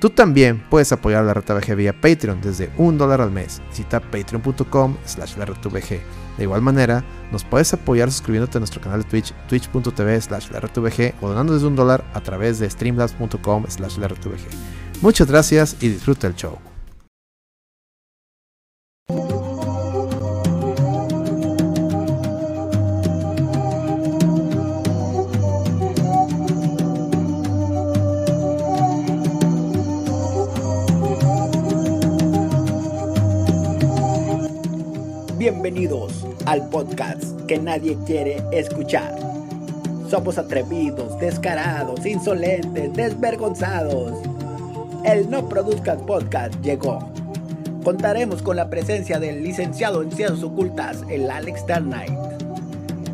Tú también puedes apoyar la RTVG vía Patreon desde un dólar al mes. Visita patreon.com slash la De igual manera, nos puedes apoyar suscribiéndote a nuestro canal de Twitch, twitch.tv slash la o donando desde un dólar a través de streamlabs.com slash la Muchas gracias y disfruta el show. Bienvenidos al podcast que nadie quiere escuchar. Somos atrevidos, descarados, insolentes, desvergonzados. El No Produzcas Podcast llegó. Contaremos con la presencia del licenciado en Ciencias Ocultas, el Alex Darnight.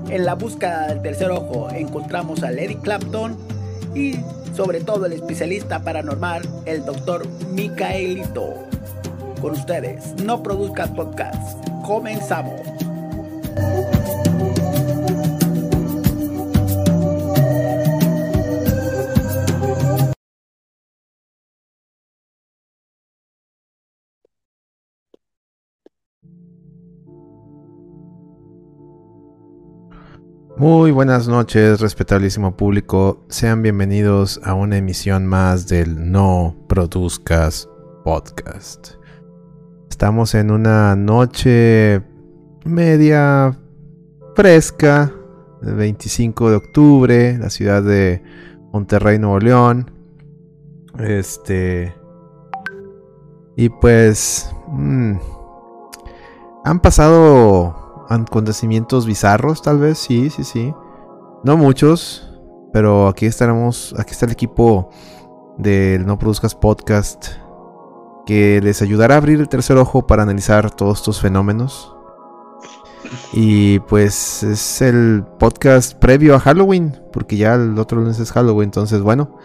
En la búsqueda del tercer ojo encontramos a Lady Clapton y sobre todo el especialista paranormal, el doctor Micaelito. Con ustedes, No Produzcas Podcast comenzamos. Muy buenas noches, respetabilísimo público. Sean bienvenidos a una emisión más del No Produzcas Podcast. Estamos en una noche media fresca, el 25 de octubre, la ciudad de Monterrey, Nuevo León. Este. Y pues. Mm, han pasado acontecimientos bizarros, tal vez, sí, sí, sí. No muchos, pero aquí estaremos. Aquí está el equipo del No Produzcas Podcast que les ayudará a abrir el tercer ojo para analizar todos estos fenómenos. Y pues es el podcast previo a Halloween, porque ya el otro lunes es Halloween, entonces bueno,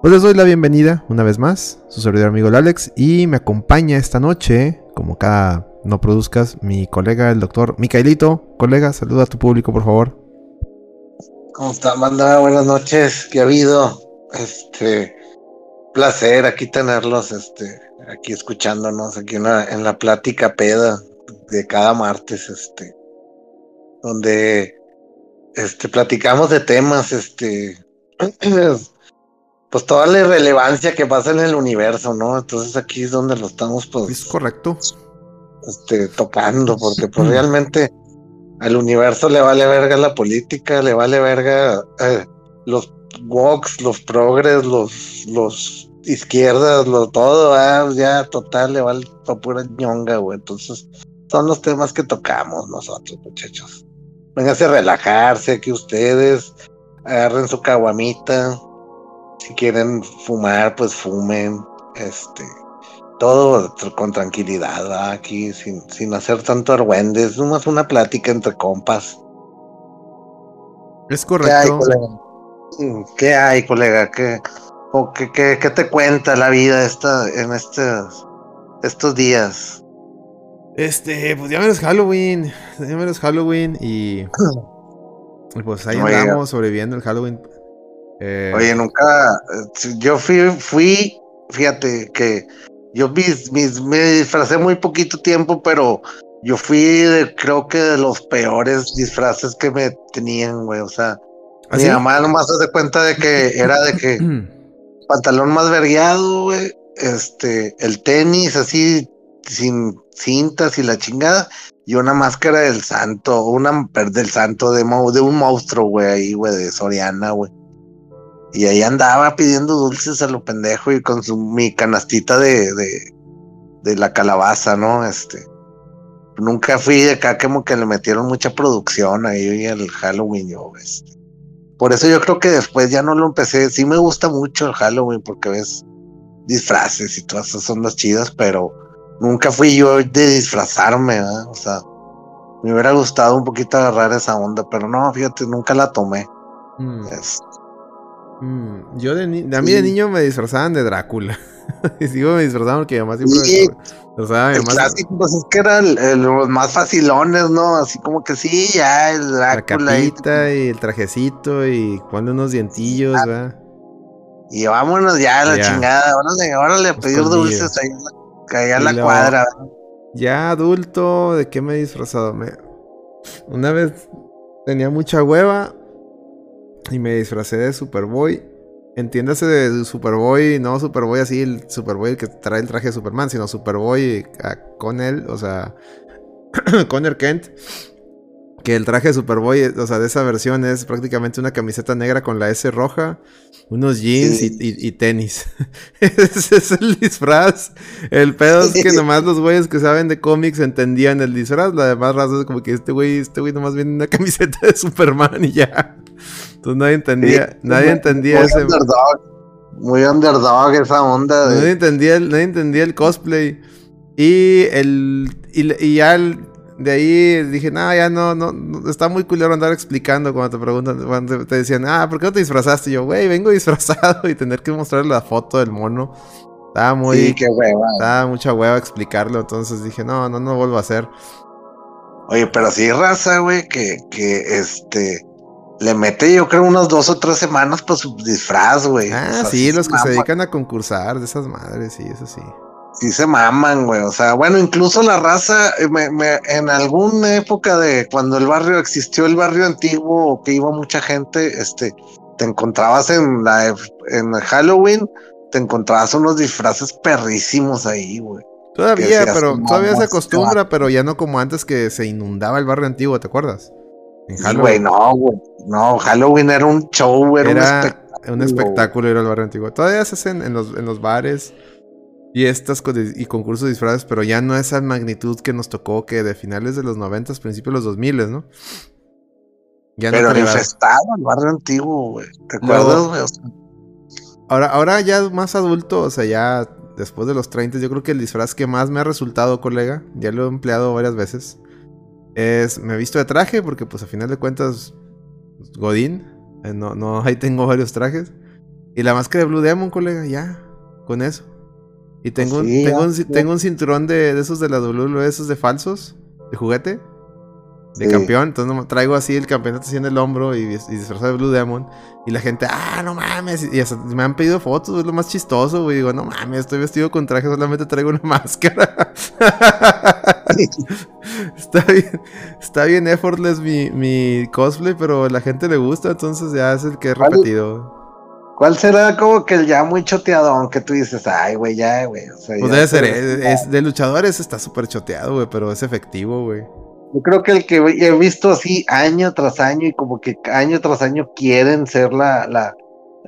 pues les doy la bienvenida una vez más, su servidor amigo Alex, y me acompaña esta noche, como cada no produzcas, mi colega el doctor Micaelito. Colega, saluda a tu público por favor. ¿Cómo está, Amanda? Buenas noches, ¿qué ha habido? Este, placer aquí tenerlos, este, aquí escuchándonos, aquí una, en la plática peda de cada martes, este, donde este, platicamos de temas, este, pues toda la irrelevancia que pasa en el universo, ¿no? Entonces aquí es donde lo estamos, pues. Es correcto. Este, tocando, porque pues realmente al universo le vale verga la política, le vale verga eh, los walks, los progres, los, los izquierdas, lo todo, ah, ya total, le va a pura ñonga, güey. Entonces, son los temas que tocamos nosotros, muchachos. Vénganse a relajarse aquí ustedes, agarren su caguamita. Si quieren fumar, pues fumen. Este, todo con tranquilidad, aquí, sin, sin hacer tanto argüendes, nomás una plática entre compas. Es correcto. ¿Qué hay, colega? ¿Qué, qué, te cuenta la vida esta, en estos, estos días? Este, pues ya menos Halloween. Ya menos Halloween y. pues ahí andamos sobreviviendo el Halloween. Eh, Oye, nunca. Yo fui, fui, fíjate que yo me disfracé muy poquito tiempo, pero yo fui de, creo que de los peores disfraces que me tenían, güey. O sea, ¿Ah, mi mamá nomás se da cuenta de que era de que pantalón más vergueado, güey. Este, el tenis así, sin cintas y la chingada. Y una máscara del santo, una del santo de, de un monstruo, güey, ahí, güey, de Soriana, güey. Y ahí andaba pidiendo dulces a lo pendejo y con su, mi canastita de, de, de la calabaza, ¿no? Este. Nunca fui de acá como que le metieron mucha producción ahí el Halloween, yo, este. Por eso yo creo que después ya no lo empecé. Sí me gusta mucho el Halloween porque ves disfraces y todas esas son las chidas, pero nunca fui yo de disfrazarme. O sea, me hubiera gustado un poquito agarrar esa onda, pero no, fíjate, nunca la tomé. Mm. Mm, yo de, a mí de niño me disfrazaban de Drácula. y sigo me disfrazaban porque además siempre sí. el clásico, pues es que eran los más facilones, ¿no? Así como que sí, ya el Drácula. La capita y, el trajecito y pone unos dientillos, ah. ¿verdad? Y vámonos ya a la chingada. Órale, órale a pedir dulces ahí en la, cuadra. Ya adulto, ¿de qué me he disfrazado? Me... Una vez tenía mucha hueva y me disfracé de Superboy. Entiéndase de Superboy, no Superboy así, el Superboy que trae el traje de Superman, sino Superboy con él, o sea, Conner Kent que el traje de Superboy, o sea, de esa versión es prácticamente una camiseta negra con la S roja, unos jeans y, tenis. Ese es el disfraz. El pedo es que nomás los güeyes que saben de cómics entendían el disfraz. La demás raza es como que este güey, este güey nomás viene una camiseta de Superman y ya. Entonces nadie entendía, nadie entendía muy ese. Underdog, muy underdog esa onda. Nadie, entendía el, nadie entendía el cosplay. Y el. Y, y ya el, de ahí dije, no, ya no, no, está muy culero andar explicando cuando te preguntan, cuando te decían, ah, ¿por qué no te disfrazaste? Y yo, güey, vengo disfrazado y tener que mostrar la foto del mono. Estaba muy. Sí, qué hueva. Estaba mucha hueva explicarlo, entonces dije, no, no, no vuelvo a hacer. Oye, pero sí, raza, güey, que, que este. Le mete, yo creo, unas dos o tres semanas por su disfraz, güey. Ah, sí, los que se dedican a concursar de esas madres, sí, eso sí sí se maman, güey. O sea, bueno, incluso la raza, eh, me, en alguna época de cuando el barrio existió, el barrio antiguo, que iba mucha gente, este, te encontrabas en la en Halloween, te encontrabas unos disfraces perrísimos ahí, güey. Todavía, pero todavía se acostumbra, pero ya no como antes que se inundaba el barrio antiguo, ¿te acuerdas? En Halloween. güey, no, güey. No, Halloween era un show, era, un espectáculo. Un espectáculo ir al barrio antiguo. Todavía se hacen en los, en los bares y estas y concursos de disfraces, pero ya no esa magnitud que nos tocó que de finales de los 90, principios de los 2000, ¿no? Ya pero no infestado el barrio antiguo, güey. ¿Te acuerdas, güey? ahora, ahora ya más adulto, o sea, ya después de los 30, yo creo que el disfraz que más me ha resultado, colega, ya lo he empleado varias veces, es me he visto de traje, porque pues a final de cuentas, Godín, eh, no, no, ahí tengo varios trajes. Y la máscara de Blue Demon, colega, ya, con eso. Y tengo, un, tengo, un, tengo un cinturón de, de, esos de la WWE, esos de falsos, de juguete, de campeón. Entonces traigo así el campeonato así en el hombro y, y, disfrazado de Blue Demon. Y la gente, ah, no mames. Y me han pedido fotos, es lo más chistoso, güey. Digo, no mames, estoy vestido con traje, solamente traigo una máscara. está bien, está bien effortless mi, mi cosplay, pero a la gente le gusta, entonces ya es el que he repetido. ¿Cuál será como que el ya muy choteado? Aunque tú dices, ay, güey, ya, güey. O sea, pues debe ser, es, de luchadores está súper choteado, güey, pero es efectivo, güey. Yo creo que el que he visto así año tras año y como que año tras año quieren ser la, la,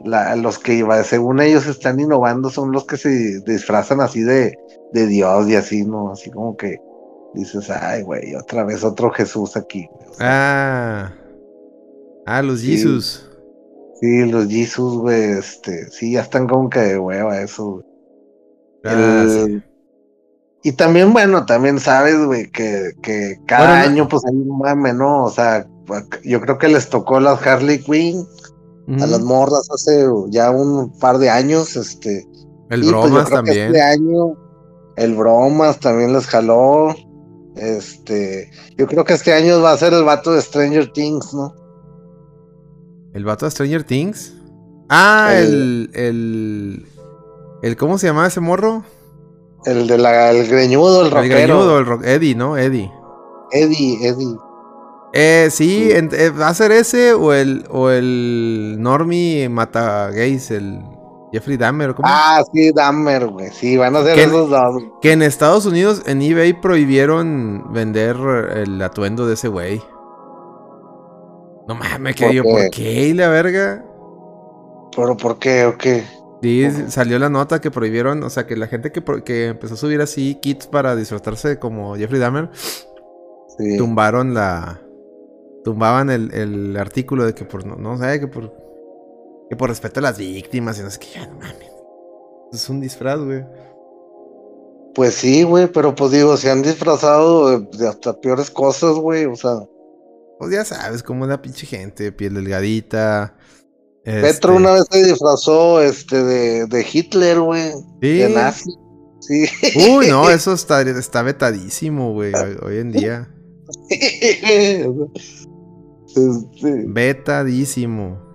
la los que según ellos están innovando son los que se disfrazan así de, de Dios y así, ¿no? Así como que dices, ay, güey, otra vez otro Jesús aquí. ah. Ah, los Jesús. Sí, los Jesus, güey, este, sí, ya están como que de hueva eso. Ah, y también, bueno, también sabes, güey, que, que cada año, pues hay un mame, ¿no? O sea, yo creo que les tocó las Harley Quinn a las morras hace ya un par de años, este. El pues, Bromas también. este año, el Bromas también les jaló. Este, yo creo que este año va a ser el vato de Stranger Things, ¿no? ¿El vato de Stranger Things? Ah, el, el, el. ¿Cómo se llama ese morro? El de la, el greñudo, el rockero. El greñudo, el rock, Eddie, ¿no? Eddie. Eddie, Eddie. Eh, sí, eh, ¿va a ser ese o el, o el Normie Mata Gays, el Jeffrey Dahmer? ¿cómo? Ah, sí, Dahmer, güey. Sí, van a ser esos dos. Que en Estados Unidos, en eBay, prohibieron vender el atuendo de ese güey. No mames, que yo, ¿por qué? ¿Y la verga? ¿Pero por qué o qué? Sí, salió la nota que prohibieron, o sea, que la gente que, que empezó a subir así kits para disfrutarse como Jeffrey Dahmer, tumbaron la... Tumbaban el, el, artículo de que por, no, no sé, que por... Que por respeto a las víctimas y no sé qué, ya no mames. Es un disfraz, güey. Pues sí, güey, pero pues digo, se han disfrazado de, hasta peores cosas, güey, o sea. Pues ya sabes, como una pinche gente, piel delgadita. Petro este una vez se disfrazó este de, de Hitler, güey. ¿Sí? De nazi. Sí. Uy, no, eso está, está vetadísimo, güey, hoy, en día. Vetadísimo.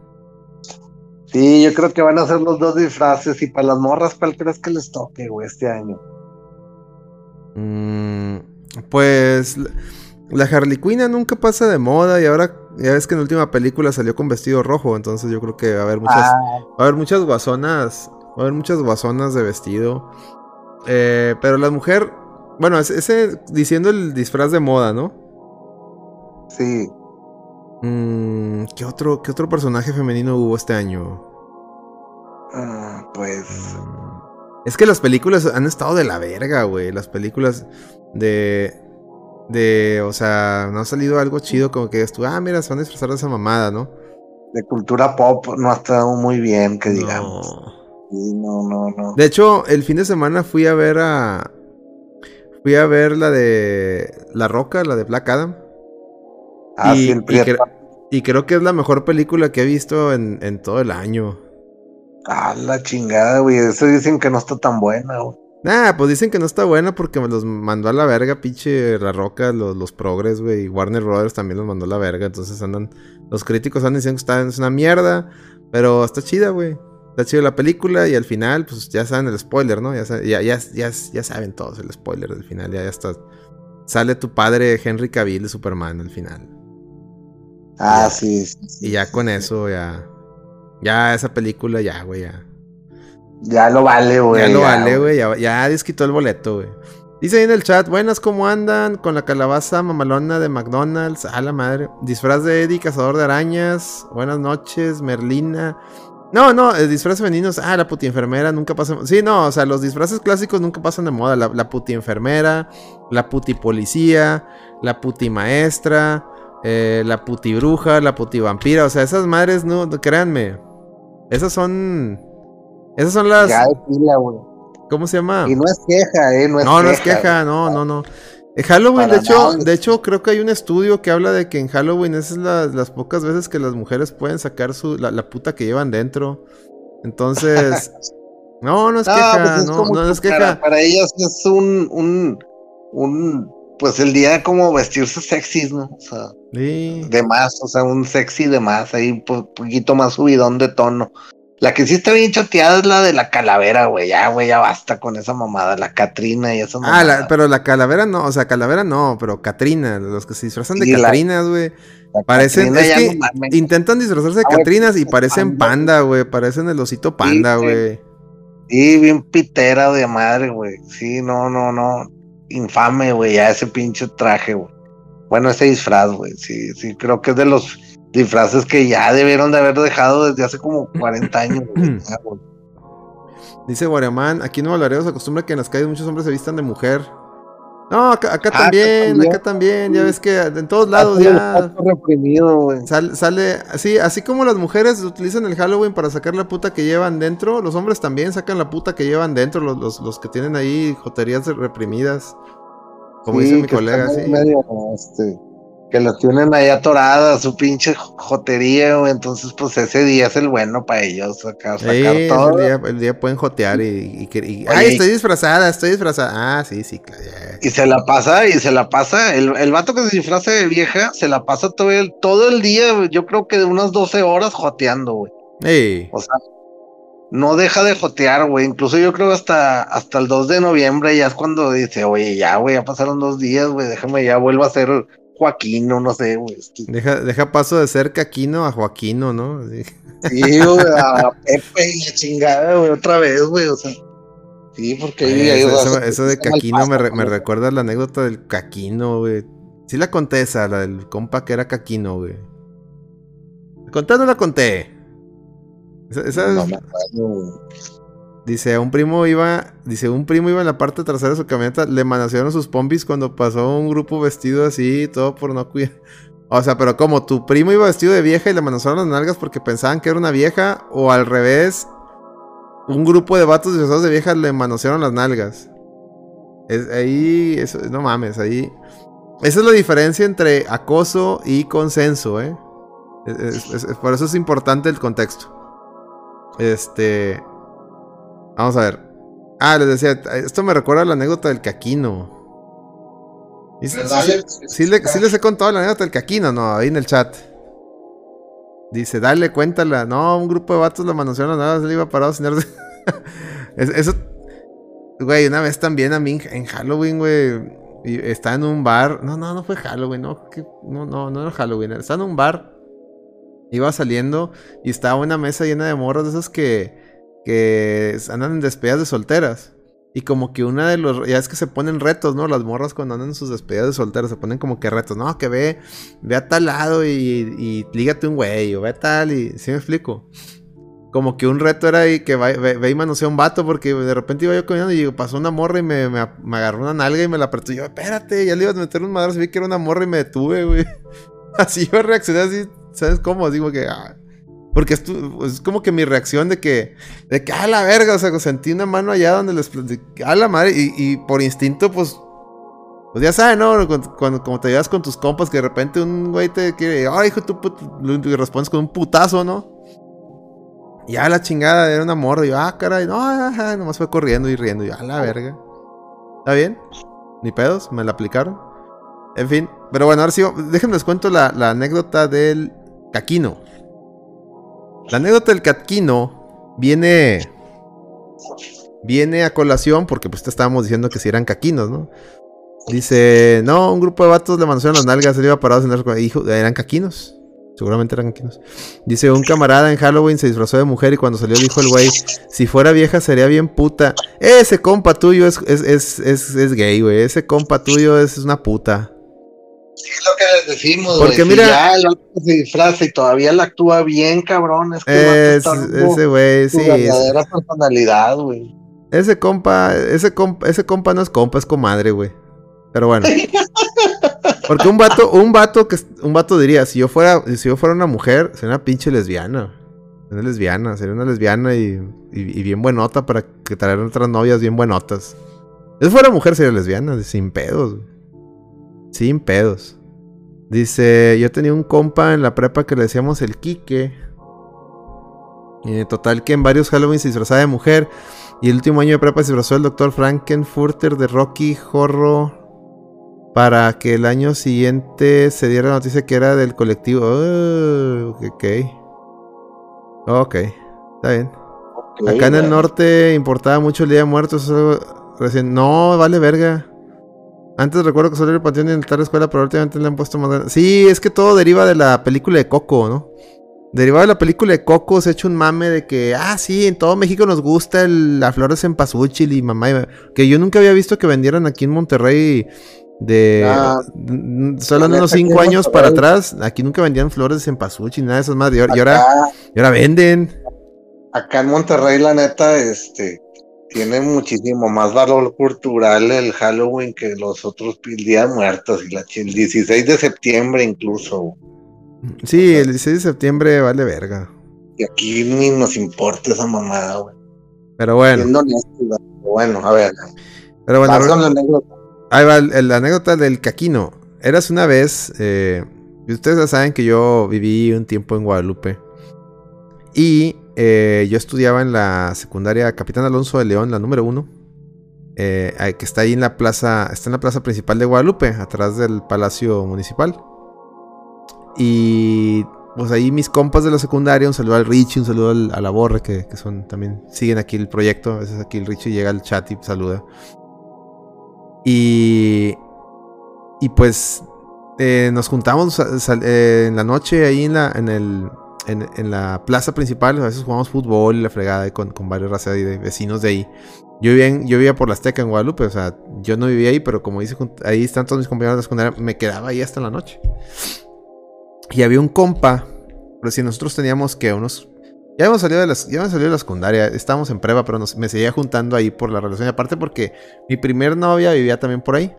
Sí, yo creo que van a ser los dos disfraces. Y para las morras, ¿cuál crees que les toque, güey, este año? Mm, pues la Harley Quinn nunca pasa de moda y ahora ya ves que en la última película salió con vestido rojo, entonces yo creo que va a haber muchas, ah. va a haber muchas guasonas, va a haber muchas guasonas de vestido. Eh, pero la mujer, bueno, ese diciendo el disfraz de moda, ¿no? Sí. Mm, ¿qué, otro, ¿Qué otro personaje femenino hubo este año? Ah, pues. Mm. Es que las películas han estado de la verga, güey. Las películas de. De. O sea, no ha salido algo chido como que tú, ah, mira, se van a disfrazar de esa mamada, ¿no? De cultura pop no ha estado muy bien, que digamos. No. no, no, De hecho, el fin de semana fui a ver a. Fui a ver la de. La Roca, la de Black Adam. Ah, sí, el y, y, creo que es la mejor película que he visto en, en todo el año. Ah, la chingada, güey. Eso dicen que no está tan buena, güey. Nah, pues dicen que no está buena porque me los mandó a la verga, pinche La Roca, los, los progres, güey. Y Warner Brothers también los mandó a la verga. Entonces andan. Los críticos andan diciendo que está, es una mierda. Pero está chida, güey. Está chida la película y al final, pues ya saben el spoiler, ¿no? Ya, ya, ya, ya, saben todos el spoiler del final. Ya, ya está. Sale tu padre Henry Cavill de Superman al final. Ah, sí, sí, Y ya con eso, ya. Ya esa película, ya, güey, ya. Ya lo vale, güey. Ya lo vale, güey. Ya, ya desquitó el boleto, güey. Dice ahí en el chat, buenas, ¿cómo andan? Con la calabaza mamalona de McDonald's. A la madre. Disfraz de Eddie, cazador de arañas. Buenas noches, Merlina. No, no, el disfraz femeninos. Ah, la puti enfermera nunca pasa. Sí, no, o sea, los disfraces clásicos nunca pasan de moda. La, la puti enfermera, la puti policía, la puti maestra, eh, la puti bruja, la puti vampira. O sea, esas madres, no, créanme. Esas son. Esas son las. ¿Cómo se llama? Y no es queja, ¿eh? No, es no, queja, no es queja, no, no, no. En Halloween, de hecho, de hecho, creo que hay un estudio que habla de que en Halloween es las pocas veces que las mujeres pueden sacar su, la, puta que llevan dentro. Entonces. no, no es queja, pues no, no es queja. Para, ellas es un, un, un, pues el día como vestirse sexy, ¿no? O sea. De más, o sea, un sexy de más, ahí un poquito más subidón de tono. La que sí está bien choteada es la de la calavera, güey. Ya, güey, ya basta con esa mamada, la Catrina y esa mamada. Ah, pero la calavera no, o sea, calavera no, pero Catrina, los que se disfrazan de Catrinas, güey. Parecen, es que intentan disfrazarse de ah, Catrinas y parecen panda, güey. Parecen el osito panda, güey. Sí, bien pitera de madre, güey. Sí, no, no, no. Infame, güey, ya ese pinche traje, güey. Bueno, ese disfraz, güey, sí, sí, creo que es de los disfraces que ya debieron de haber dejado desde hace como 40 años. Dice Guareman, aquí en Nuevo Laredo se acostumbra que en las calles muchos hombres se vistan de mujer. No, acá, ah, también, acá también, ya ves que en todos lados ya reprimido, sale, sale, así, así como las mujeres utilizan el Halloween para sacar la puta que llevan dentro, los hombres también sacan la puta que llevan dentro, los, los, los que tienen ahí joterías reprimidas. Como dice mi colega, sí. este, que los tienen ahí atoradas, su pinche jotería, güey. Entonces, pues ese día es el bueno para ellos, sacar, sacar todo. El día, pueden jotear y, ay, estoy disfrazada, estoy disfrazada. Ah, sí, sí, claro. Y se la pasa, y se la pasa. El, el vato que se disfraza de vieja, se la pasa todo el, todo el día, yo creo que de unas 12 horas joteando, güey. O sea, no deja de jotear, güey. Incluso yo creo hasta, hasta el 2 de noviembre ya es cuando dice, oye, ya, güey, ya pasaron dos días, güey, déjame ya vuelvo a ser Joaquino, no sé, güey. Deja, deja paso de ser Caquino a Joaquino, ¿no? Sí, güey, a Pepe y la chingada, güey, otra vez, güey, o sea. Sí, porque... eso, de Caquino me, me, recuerda la anécdota del Caquino, güey. Sí la conté esa, la del compa que era Caquino, güey. Conté no la conté. Dice, un primo iba, dice, un primo iba en la parte trasera de su camioneta, le manasearon sus pompis cuando pasó un grupo vestido así, todo por no cuidar. O sea, pero como tu primo iba vestido de vieja y le manasearon las nalgas porque pensaban que era una vieja, o al revés, un grupo de vatos disfrazados de vieja le manosearon las nalgas. Es, ahí, eso, no mames, ahí. Esa es la diferencia entre acoso y consenso, ¿eh? por eso es importante el contexto. Este. Vamos a ver. Ah, les decía, esto me recuerda a la anécdota del caquino. Sí, les he contado la anécdota del caquino, ¿no? Ahí en el chat. Dice, dale, cuéntala. No, un grupo de vatos lo manosearon, nada, se le iba parado sin Eso, güey, una vez también a mí en Halloween, güey. Está en un bar. No, no, no fue Halloween, no. No, no, no era Halloween. Está en un bar. Iba saliendo y estaba una mesa llena de morros de esos que, que andan en despedidas de solteras. Y como que una de los. Ya es que se ponen retos, ¿no? Las morras cuando andan en sus despedidas de solteras se ponen como que retos. No, que ve, ve a tal lado y, y lígate un güey, o ve a tal y. ¿Sí me explico? Como que un reto era ahí que ve, ve, y manosea un vato porque de repente iba yo caminando y pasó una morra y me, me, agarró una nalga y me la apretó. Y yo, espérate, ya le iba a meter un madras y vi que era una morra y me detuve, güey. Así yo reaccioné así, ¿sabes cómo? Digo que. Ah, porque es, como que mi reacción de que, de que, a la verga, o sea, sentí una mano allá donde les, a la madre, y, por instinto, pues, pues ya sabes, ¿no? Cuando, como te llevas con tus compas, que de repente un güey te quiere, ay, hijo, tú, y respondes con un putazo, ¿no? Ya la chingada, era un amor, y yo, ah, caray, no, ajá, nomás fue corriendo y riendo, y yo, a la verga. ¿Está bien? Ni pedos, me la aplicaron. En fin, pero bueno, ahora sí, déjenme les cuento la anécdota del caquino. La anécdota del caquino viene. Viene a colación porque pues te estábamos diciendo que si eran caquinos, ¿no? Dice, no, un grupo de vatos le mandaron las nalgas, le iba parado a hijo, eran caquinos. Seguramente eran caquinos. Dice, un camarada en Halloween se disfrazó de mujer y cuando salió dijo el güey, si fuera vieja sería bien puta. Ese compa tuyo es, es, es, es, es gay, güey. Ese compa tuyo es una puta. Sí, es lo que les decimos, Porque mira. ya el se disfraza y todavía la actúa bien, cabrón. Es que ese güey, sí. verdadera personalidad, güey. Ese compa, ese compa, ese compa no es compa, es comadre, güey. Pero bueno. Porque un vato, un vato que un vato diría, si yo fuera, si yo fuera una mujer, sería una pinche lesbiana. Una lesbiana, sería una lesbiana y, y, bien buenota para que traer otras novias bien buenotas. Si fuera mujer, sería lesbiana, sin pedos. Sin pedos. Dice, yo tenía un compa en la prepa que le decíamos el Quique. En total que en varios Halloween se disfrazaba de mujer. Y el último año de prepa se disfrazó el doctor Frankenfurter de Rocky Horror. Para que el año siguiente se diera la noticia que era del colectivo. Oh, ok. Ok. Está bien. Acá en el norte importaba mucho el Día de Muertos. recién. No, vale verga. Antes recuerdo que solo era el panteón en la escuela, pero últimamente le han puesto más. Sí, es que todo deriva de la película de Coco, ¿no? Derivado de la película de Coco se ha hecho un mame de que, ah, sí, en todo México nos gusta el, la flores en Pazúchil y mamá. Que yo nunca había visto que vendieran aquí en Monterrey de. Ah, solo unos 5 años para atrás. Aquí nunca vendían flores en Pazúchil, nada de esas más. Y ahora, y ahora venden. Acá en Monterrey, la neta, este tiene muchísimo más valor cultural el Halloween que los otros días muertos y la, el 16 de septiembre incluso. Sí, el 16 de septiembre vale verga. Y aquí ni nos importa esa mamada, güey. Pero bueno. bueno, a ver. Pero bueno, la anécdota. Ahí va la anécdota del caquino. Eras una vez, eh, ustedes ya saben que yo viví un tiempo en Guadalupe. Y eh, yo estudiaba en la secundaria Capitán Alonso de León, la número uno. Eh, que está ahí en la plaza, está en la plaza principal de Guadalupe, atrás del Palacio Municipal. Y pues ahí mis compas de la secundaria, un saludo al Richie, un saludo a la Borre, que, son también, siguen aquí el proyecto. A veces aquí el Richie llega al chat y saluda. Y, y pues eh, nos juntamos en la noche ahí en, la, en el en, la plaza principal, a veces jugamos fútbol y la fregada con, con varias razas de vecinos de ahí. Yo vivía, por la Azteca en Guadalupe, o sea, yo no vivía ahí, pero como dice, ahí están todos mis compañeros de la secundaria, me quedaba ahí hasta la noche. Y había un compa, pero si nosotros teníamos que unos... Ya habíamos salido de, las, ya salido de la secundaria, estábamos en prueba, pero me seguía juntando ahí por la relación. Aparte porque mi primer novia vivía también por ahí.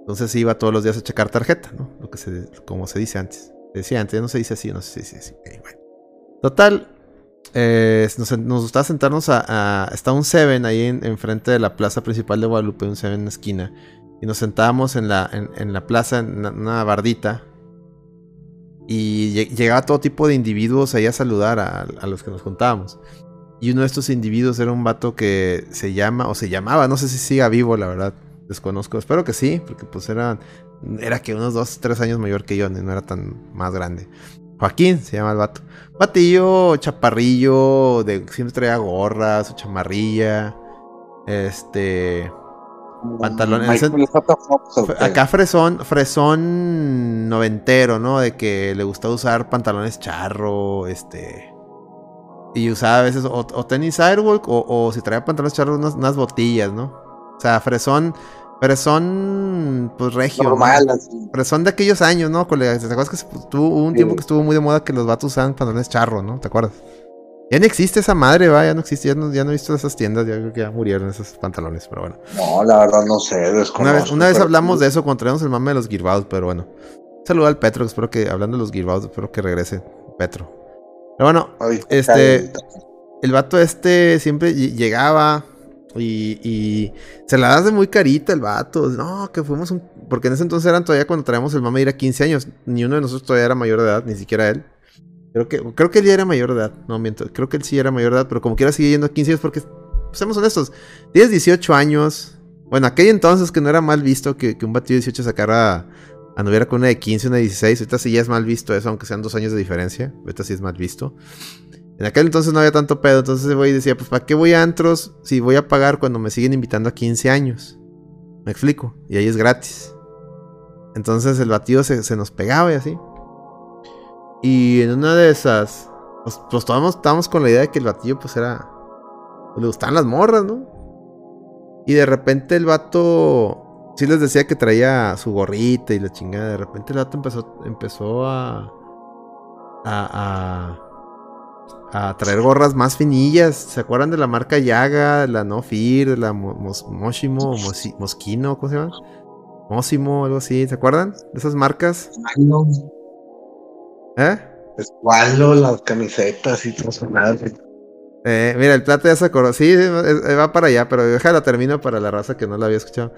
Entonces iba todos los días a checar tarjeta, ¿no? Lo que se, como se dice antes. Decía antes, no se dice así, no se dice así. Total, eh, nos, nos, gustaba sentarnos a, Está un Seven ahí enfrente de la plaza principal de Guadalupe, un Seven en la esquina. Y nos sentábamos en la, en, la plaza, en una bardita. Y llegaba todo tipo de individuos ahí a saludar a, los que nos juntábamos. Y uno de estos individuos era un vato que se llama, o se llamaba, no sé si siga vivo, la verdad. Desconozco, espero que sí, porque pues era, era que unos dos, tres años mayor que yo, no era tan más grande. Joaquín se llama el vato. Batillo, chaparrillo, de, siempre traía gorra, su chamarrilla. Este. Pantalones. acá fresón, fresón noventero, ¿no? De que le gustaba usar pantalones charro, este. Y usaba a veces o, tenis Airwalk o, o, si traía pantalones charro unas, unas botillas, ¿no? O sea, fresón pero son, pues, regio. Normal, Pero son de aquellos años, ¿no, colega? ¿Te acuerdas que tuvo un tiempo que estuvo muy de moda que los vatos usaban pantalones charro, ¿no? ¿Te acuerdas? Ya no existe esa madre, va, ya no existe, ya no, ya no he visto esas tiendas, ya creo que ya murieron esos pantalones, pero bueno. No, la verdad no sé, Una vez, una vez hablamos de eso cuando traemos el mame de los Gearbout, pero bueno. Saludo al Petro, espero que, hablando de los Gearbout, espero que regrese Petro. Pero bueno, este, el vato este siempre llegaba, y, se la das de muy carita el vato. No, que fuimos un. Porque en ese entonces eran todavía cuando traíamos el mame ir a 15 años. Ni uno de nosotros todavía era mayor de edad, ni siquiera él. Creo que, creo que él ya era mayor de edad. No miento. Creo que él sí era mayor de edad, pero como quiera sigue yendo a 15 años porque. Seamos honestos. Tienes 18 años. Bueno, aquel entonces que no era mal visto que, un batido de 18 sacara. Anduviera con una de 15, una de 16. Ahorita sí ya es mal visto eso, aunque sean dos años de diferencia. Ahorita sí es mal visto. En aquel entonces no había tanto pedo, entonces el güey decía, pues ¿para qué voy a antros si voy a pagar cuando me siguen invitando a 15 años? Me explico, y ahí es gratis. Entonces el batido se, nos pegaba y así. Y en una de esas, pues, pues estábamos, con la idea de que el batido pues era... Pues, le gustaban las morras, ¿no? Y de repente el vato... Sí les decía que traía su gorrita y la chingada. De repente el vato empezó, empezó a, a a traer gorras más finillas. ¿Se acuerdan de la marca Yaga, la No Fear, la Moshimo, Mosquino, ¿cómo se llama? Mosimo, algo así, ¿se acuerdan? De esas marcas. ¿Eh? Escualo, las camisetas y todo eh, mira, el plato ya se acordó. Sí, va para allá, pero déjala termino para la raza que no la había escuchado.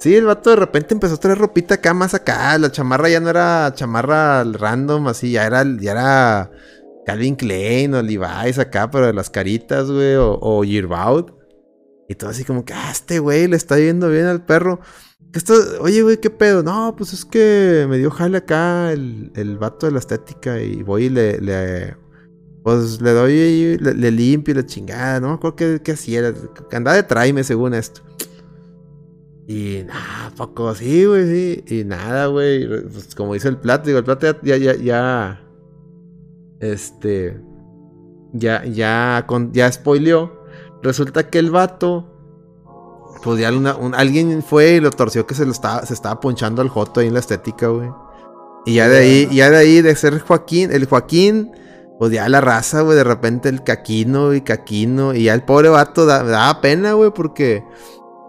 Sí, el vato de repente empezó a traer ropita acá más acá. La chamarra ya no era chamarra random, así, ya era, ya era Calvin Klein o Levi's acá, pero las caritas, güey, o, o Y todo así como que, ah, este güey le está yendo bien al perro. oye, güey, ¿qué pedo? No, pues es que me dio jale acá el, el vato de la estética y voy y le, le pues le doy, le, le limpio la chingada, no me acuerdo qué, qué hacía, andaba de tráeme según esto. Y nada, poco así, güey, sí. Y nada, güey, pues como dice el plato, digo, el plato ya, ya, ya este. Ya, ya, con, ya spoileó. Resulta que el vato. Pues ya alguien fue y lo torció que se lo estaba, se estaba ponchando al Joto ahí en la estética, güey. Y ya de ahí, ya de ahí de ser Joaquín, el Joaquín, pues ya la raza, güey, de repente el caquino y caquino. Y ya el pobre vato daba pena, güey, porque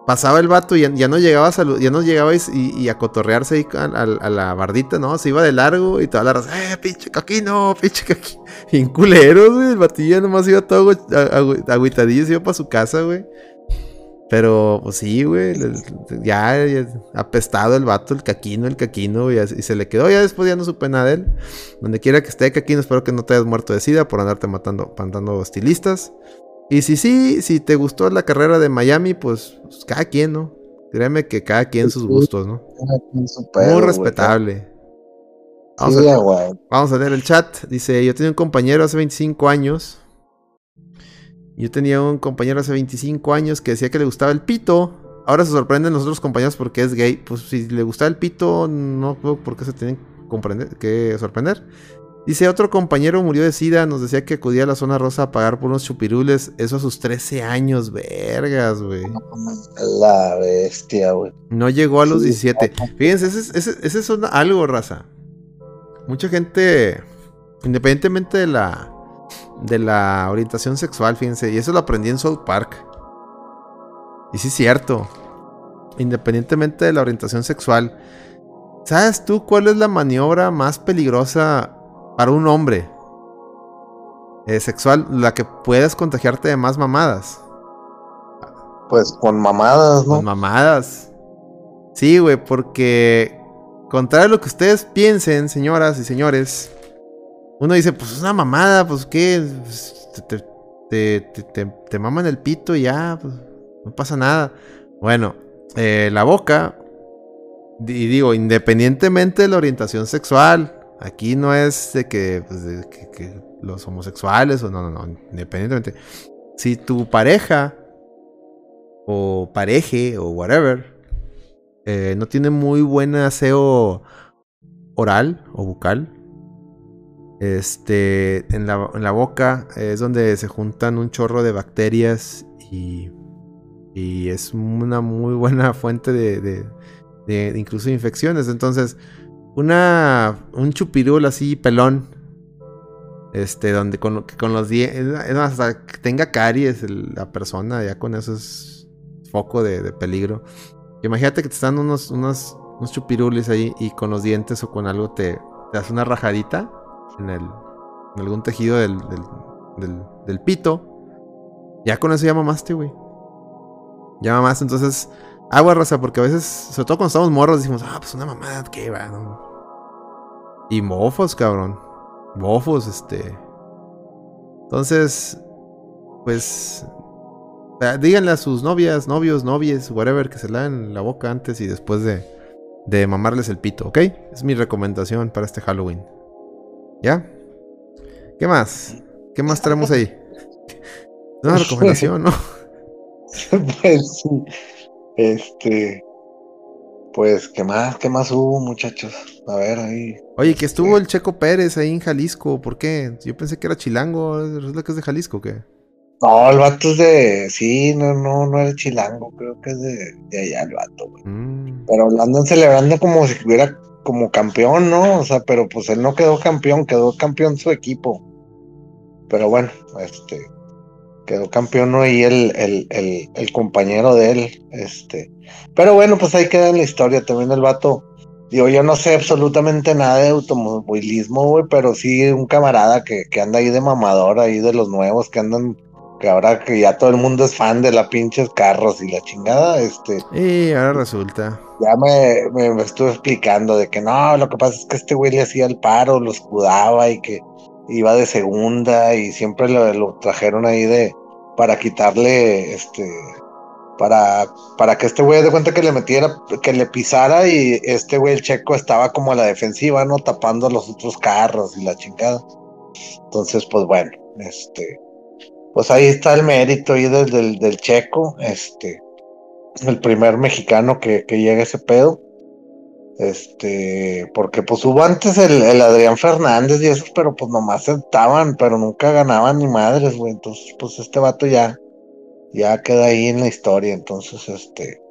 pasaba el vato y ya, no llegaba a ya no llegaba y, a cotorrearse ahí a, la bardita, ¿no? Se iba de largo y toda la raza, eh, pinche caquino, pinche caquino. Y en culeros, güey, el batilla nomás iba todo agüitadillo, se iba para su casa, güey. Pero, pues sí, güey, ya, apestado el vato, el caquino, el caquino, y, y, se le quedó, ya después ya no supe nada de él. Donde quiera que esté caquino, espero que no te hayas muerto de sida por andarte matando, matando estilistas. Y si sí, si te gustó la carrera de Miami, pues, pues cada quien, ¿no? Créeme que cada quien sus gustos, ¿no? Muy respetable. Vamos, a, vamos a leer el chat. Dice, yo tenía un compañero hace 25 años. Yo tenía un compañero hace 25 años que decía que le gustaba el pito. Ahora se sorprenden los otros compañeros porque es gay. Pues si le gustaba el pito, no veo por qué se tienen que sorprender. Dice, otro compañero murió de sida, nos decía que acudía a la zona rosa a pagar por unos chupirules, eso a sus 13 años, vergas, güey. La bestia, güey. No llegó a los 17. Fíjense, ese, ese, es algo, raza. Mucha gente, independientemente de la, de la orientación sexual, fíjense, y eso lo aprendí en South Park. Y sí es cierto, independientemente de la orientación sexual, ¿sabes tú cuál es la maniobra más peligrosa para un hombre eh, sexual, la que puedes contagiarte de más mamadas. Pues con mamadas, ¿no? Con mamadas. Sí, güey, porque contrario a lo que ustedes piensen, señoras y señores, uno dice, pues es una mamada, pues qué, pues, te, te, te, maman el pito y ya, pues, no pasa nada. Bueno, eh, la boca, y digo, independientemente de la orientación sexual, aquí no es de que, pues, que los homosexuales o no, no, no, independientemente. Si tu pareja o pareje o whatever eh, no tiene muy buen aseo oral o bucal, este, en la, en la, boca es donde se juntan un chorro de bacterias y, y es una muy buena fuente de, de, de, incluso infecciones. Entonces, una, un chupirul así pelón este, donde con, los dientes, hasta que tenga caries la persona, ya con eso es foco de, peligro. Imagínate que te están unos, unos, unos chupirules ahí y con los dientes o con algo te, te das una rajadita en, el, en algún tejido del, del, del, pito. Ya con eso ya mamaste, güey. Ya mamaste, entonces agua rosa, porque a veces, sobre todo cuando estamos morros, decimos, ah, pues una mamada, ¿qué va? Y mofos, cabrón bofos, este. Entonces, pues, díganle a sus novias, novios, novies, whatever, que se la en la boca antes y después de, de mamarles el pito, ¿ok? Es mi recomendación para este Halloween. ¿Ya? ¿Qué más? ¿Qué más tenemos ahí? una recomendación, ¿no? pues sí. Este. Pues, ¿qué más? ¿Qué más hubo, muchachos? A ver, ahí. Oye, que estuvo el Checo Pérez ahí en Jalisco. ¿Por qué? Yo pensé que era chilango. ¿Resulta que es de Jalisco o qué? No, el vato es de. Sí, no, no, no era chilango. Creo que es de, allá el vato, güey. Mm. Pero lo andan celebrando como si estuviera como campeón, ¿no? O sea, pero pues él no quedó campeón, quedó campeón su equipo. Pero bueno, este. Quedó campeón ahí el, el, el, el compañero de él. Este. Pero bueno, pues ahí queda en la historia. También el vato Digo, yo no sé absolutamente nada de automovilismo, güey, pero sí un camarada que, que anda ahí de mamador, ahí de los nuevos, que andan, que ahora que ya todo el mundo es fan de la pinches carros y la chingada, este. Y ahora resulta. Ya me, me, estuve explicando de que no, lo que pasa es que este güey le hacía el paro, lo escudaba y que iba de segunda y siempre lo, lo trajeron ahí de, para quitarle, este, para, para que este güey de cuenta que le metiera, que le pisara y este güey el checo estaba como a la defensiva, ¿no? Tapando los otros carros y la chingada. Entonces, pues bueno, este, pues ahí está el mérito ahí del, del, checo, este, el primer mexicano que, que, llega a ese pedo. Este, porque pues hubo antes el, el Adrián Fernández y esos, pero pues nomás estaban, pero nunca ganaban ni madres, güey. Entonces, pues este vato ya, ya queda ahí en la historia. Entonces, este,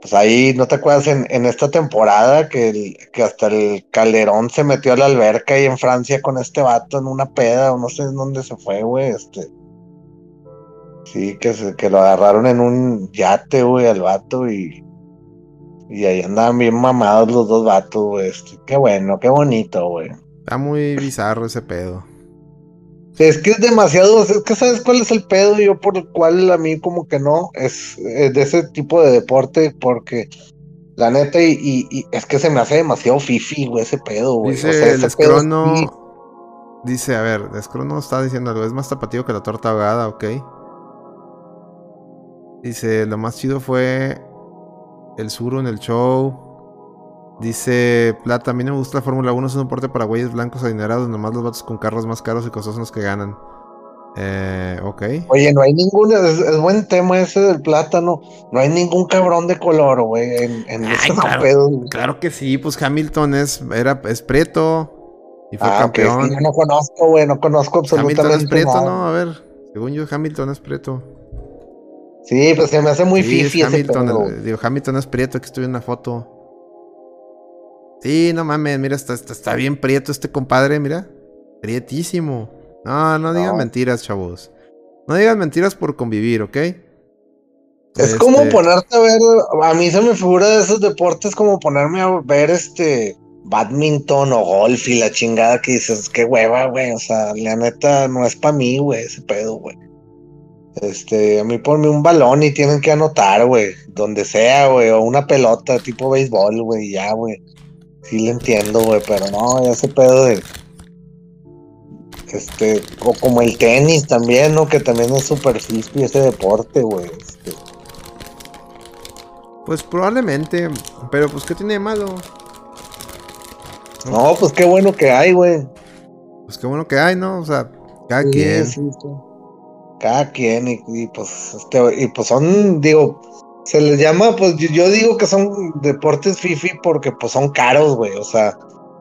pues ahí, ¿no te acuerdas en, en esta temporada que, que hasta el Calderón se metió a la alberca ahí en Francia con este vato en una peda o no sé en dónde se fue, güey, este. Sí, que, se, que lo agarraron en un yate, güey, al vato y, y ahí andaban bien mamados los dos vatos, güey. Qué bueno, qué bonito, güey. Está muy bizarro ese pedo. Es que es demasiado, es que sabes cuál es el pedo yo por el cual a mí como que no, es, de ese tipo de deporte porque la neta y, es que se me hace demasiado fifi, güey, ese pedo, güey. Dice el dice, a ver, Escrono está diciendo algo, es más tapatío que la torta ahogada, ok. Dice, lo más chido fue el suro en el show. Dice Plata, a mí no me gusta la Fórmula 1, es un deporte para güeyes blancos adinerados, nomás los vatos con carros más caros y costosos son los que ganan. Eh, ok. Oye, no hay ningún, es, buen tema ese del plátano, no hay ningún cabrón de color, güey, en, en claro, claro, que sí, pues Hamilton es, era, es preto y fue ah, campeón. yo no conozco, güey, no conozco absolutamente Hamilton es preto, ¿no? A ver, según yo, Hamilton es preto. Sí, pues se me hace muy fifi ese Hamilton, digo, Hamilton es prieto, aquí estoy en una foto. Sí, no mames, mira, está, está, bien prieto este compadre, mira. Prietísimo. No, no digan mentiras, chavos. No digan mentiras por convivir, ¿ok? Es como este ponerte a ver, a mí se me figura de esos deportes como ponerme a ver este badminton o golf y la chingada que dices, qué hueva, güey. O sea, la neta no es para mí, güey, ese pedo, güey. Este, a mí ponme un balón y tienen que anotar, güey, donde sea, güey, o una pelota tipo béisbol, güey, ya, güey. Sí le entiendo, güey, pero no, ese pedo de este, o como el tenis también, ¿no? Que también es super frisbee ese deporte, güey. Este. Pues probablemente, pero pues ¿qué tiene de malo? No, pues qué bueno que hay, güey. Pues qué bueno que hay, ¿no? O sea, cada quien. Cada quien, y, pues, este, y pues son, digo, se les llama, pues yo, digo que son deportes fifi porque pues son caros, güey. O sea,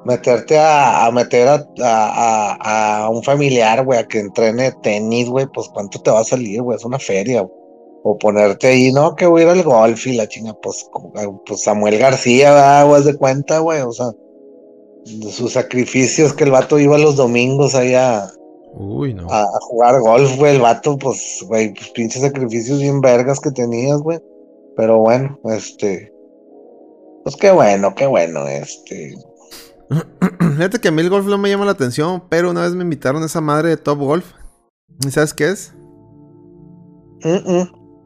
meterte a, meter a, a, un familiar, güey, a que entrene tenis, güey, pues cuánto te va a salir, güey, es una feria. O ponerte ahí, no, que voy a ir al golf y la chinga, pues, pues Samuel García, aguas de cuenta, güey, o sea, sus sacrificios que el vato iba los domingos ahí a, Uy, no. a, jugar golf, güey, el vato, pues, güey, pues pinches sacrificios bien vergas que tenías, güey. Pero bueno, este, pues qué bueno, qué bueno, este. Fíjate que a mí el golf no me llama la atención, pero una vez me invitaron a esa madre de Top Golf. ¿Y sabes qué es?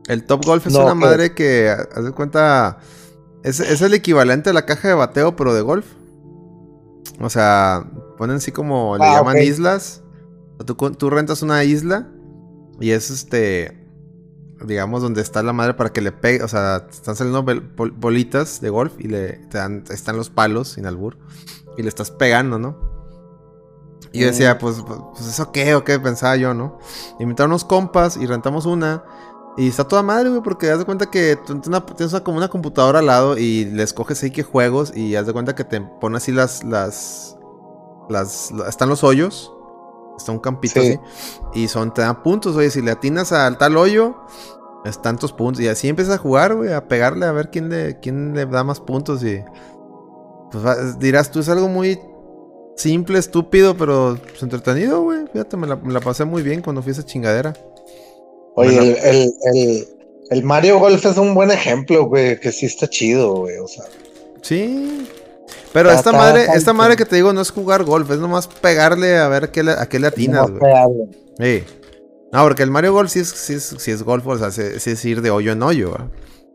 El Top Golf es una madre que, haz de cuenta, es, el equivalente a la caja de bateo, pero de golf. O sea, ponen así como le ah, llaman islas. Tú, tú rentas una isla y es este digamos, donde está la madre para que le pegue, o sea, están saliendo bolitas de golf y le están los palos sin albur y le estás pegando, ¿no? Y yo decía, pues, pues, pues, eso qué o qué pensaba yo, ¿no? Invitaron unos compas y rentamos una. Y está toda madre, güey, porque haz de cuenta que tú tienes como una computadora al lado y le escoges ahí qué juegos y haz de cuenta que te pone así las, las, las, están los hoyos, está un campito así, y son, te dan puntos, oye, si le atinas al tal hoyo, es tantos puntos, y así empiezas a jugar, güey, a pegarle a ver quién le, quién le da más puntos y... Pues dirás tú, es algo muy simple, estúpido, pero pues, entretenido, güey. Fíjate, me la, pasé muy bien cuando fui a esa chingadera. Oye, el, Mario Golf es un buen ejemplo, güey, que sí está chido, güey, o sea. Sí. Pero esta madre, esta madre que te digo no es jugar golf, es nomás pegarle a ver qué le, a qué le atinas, güey. Sí. No, porque el Mario Golf sí es, sí es, sí es golf, o sea, sí, es ir de hoyo en hoyo, güey.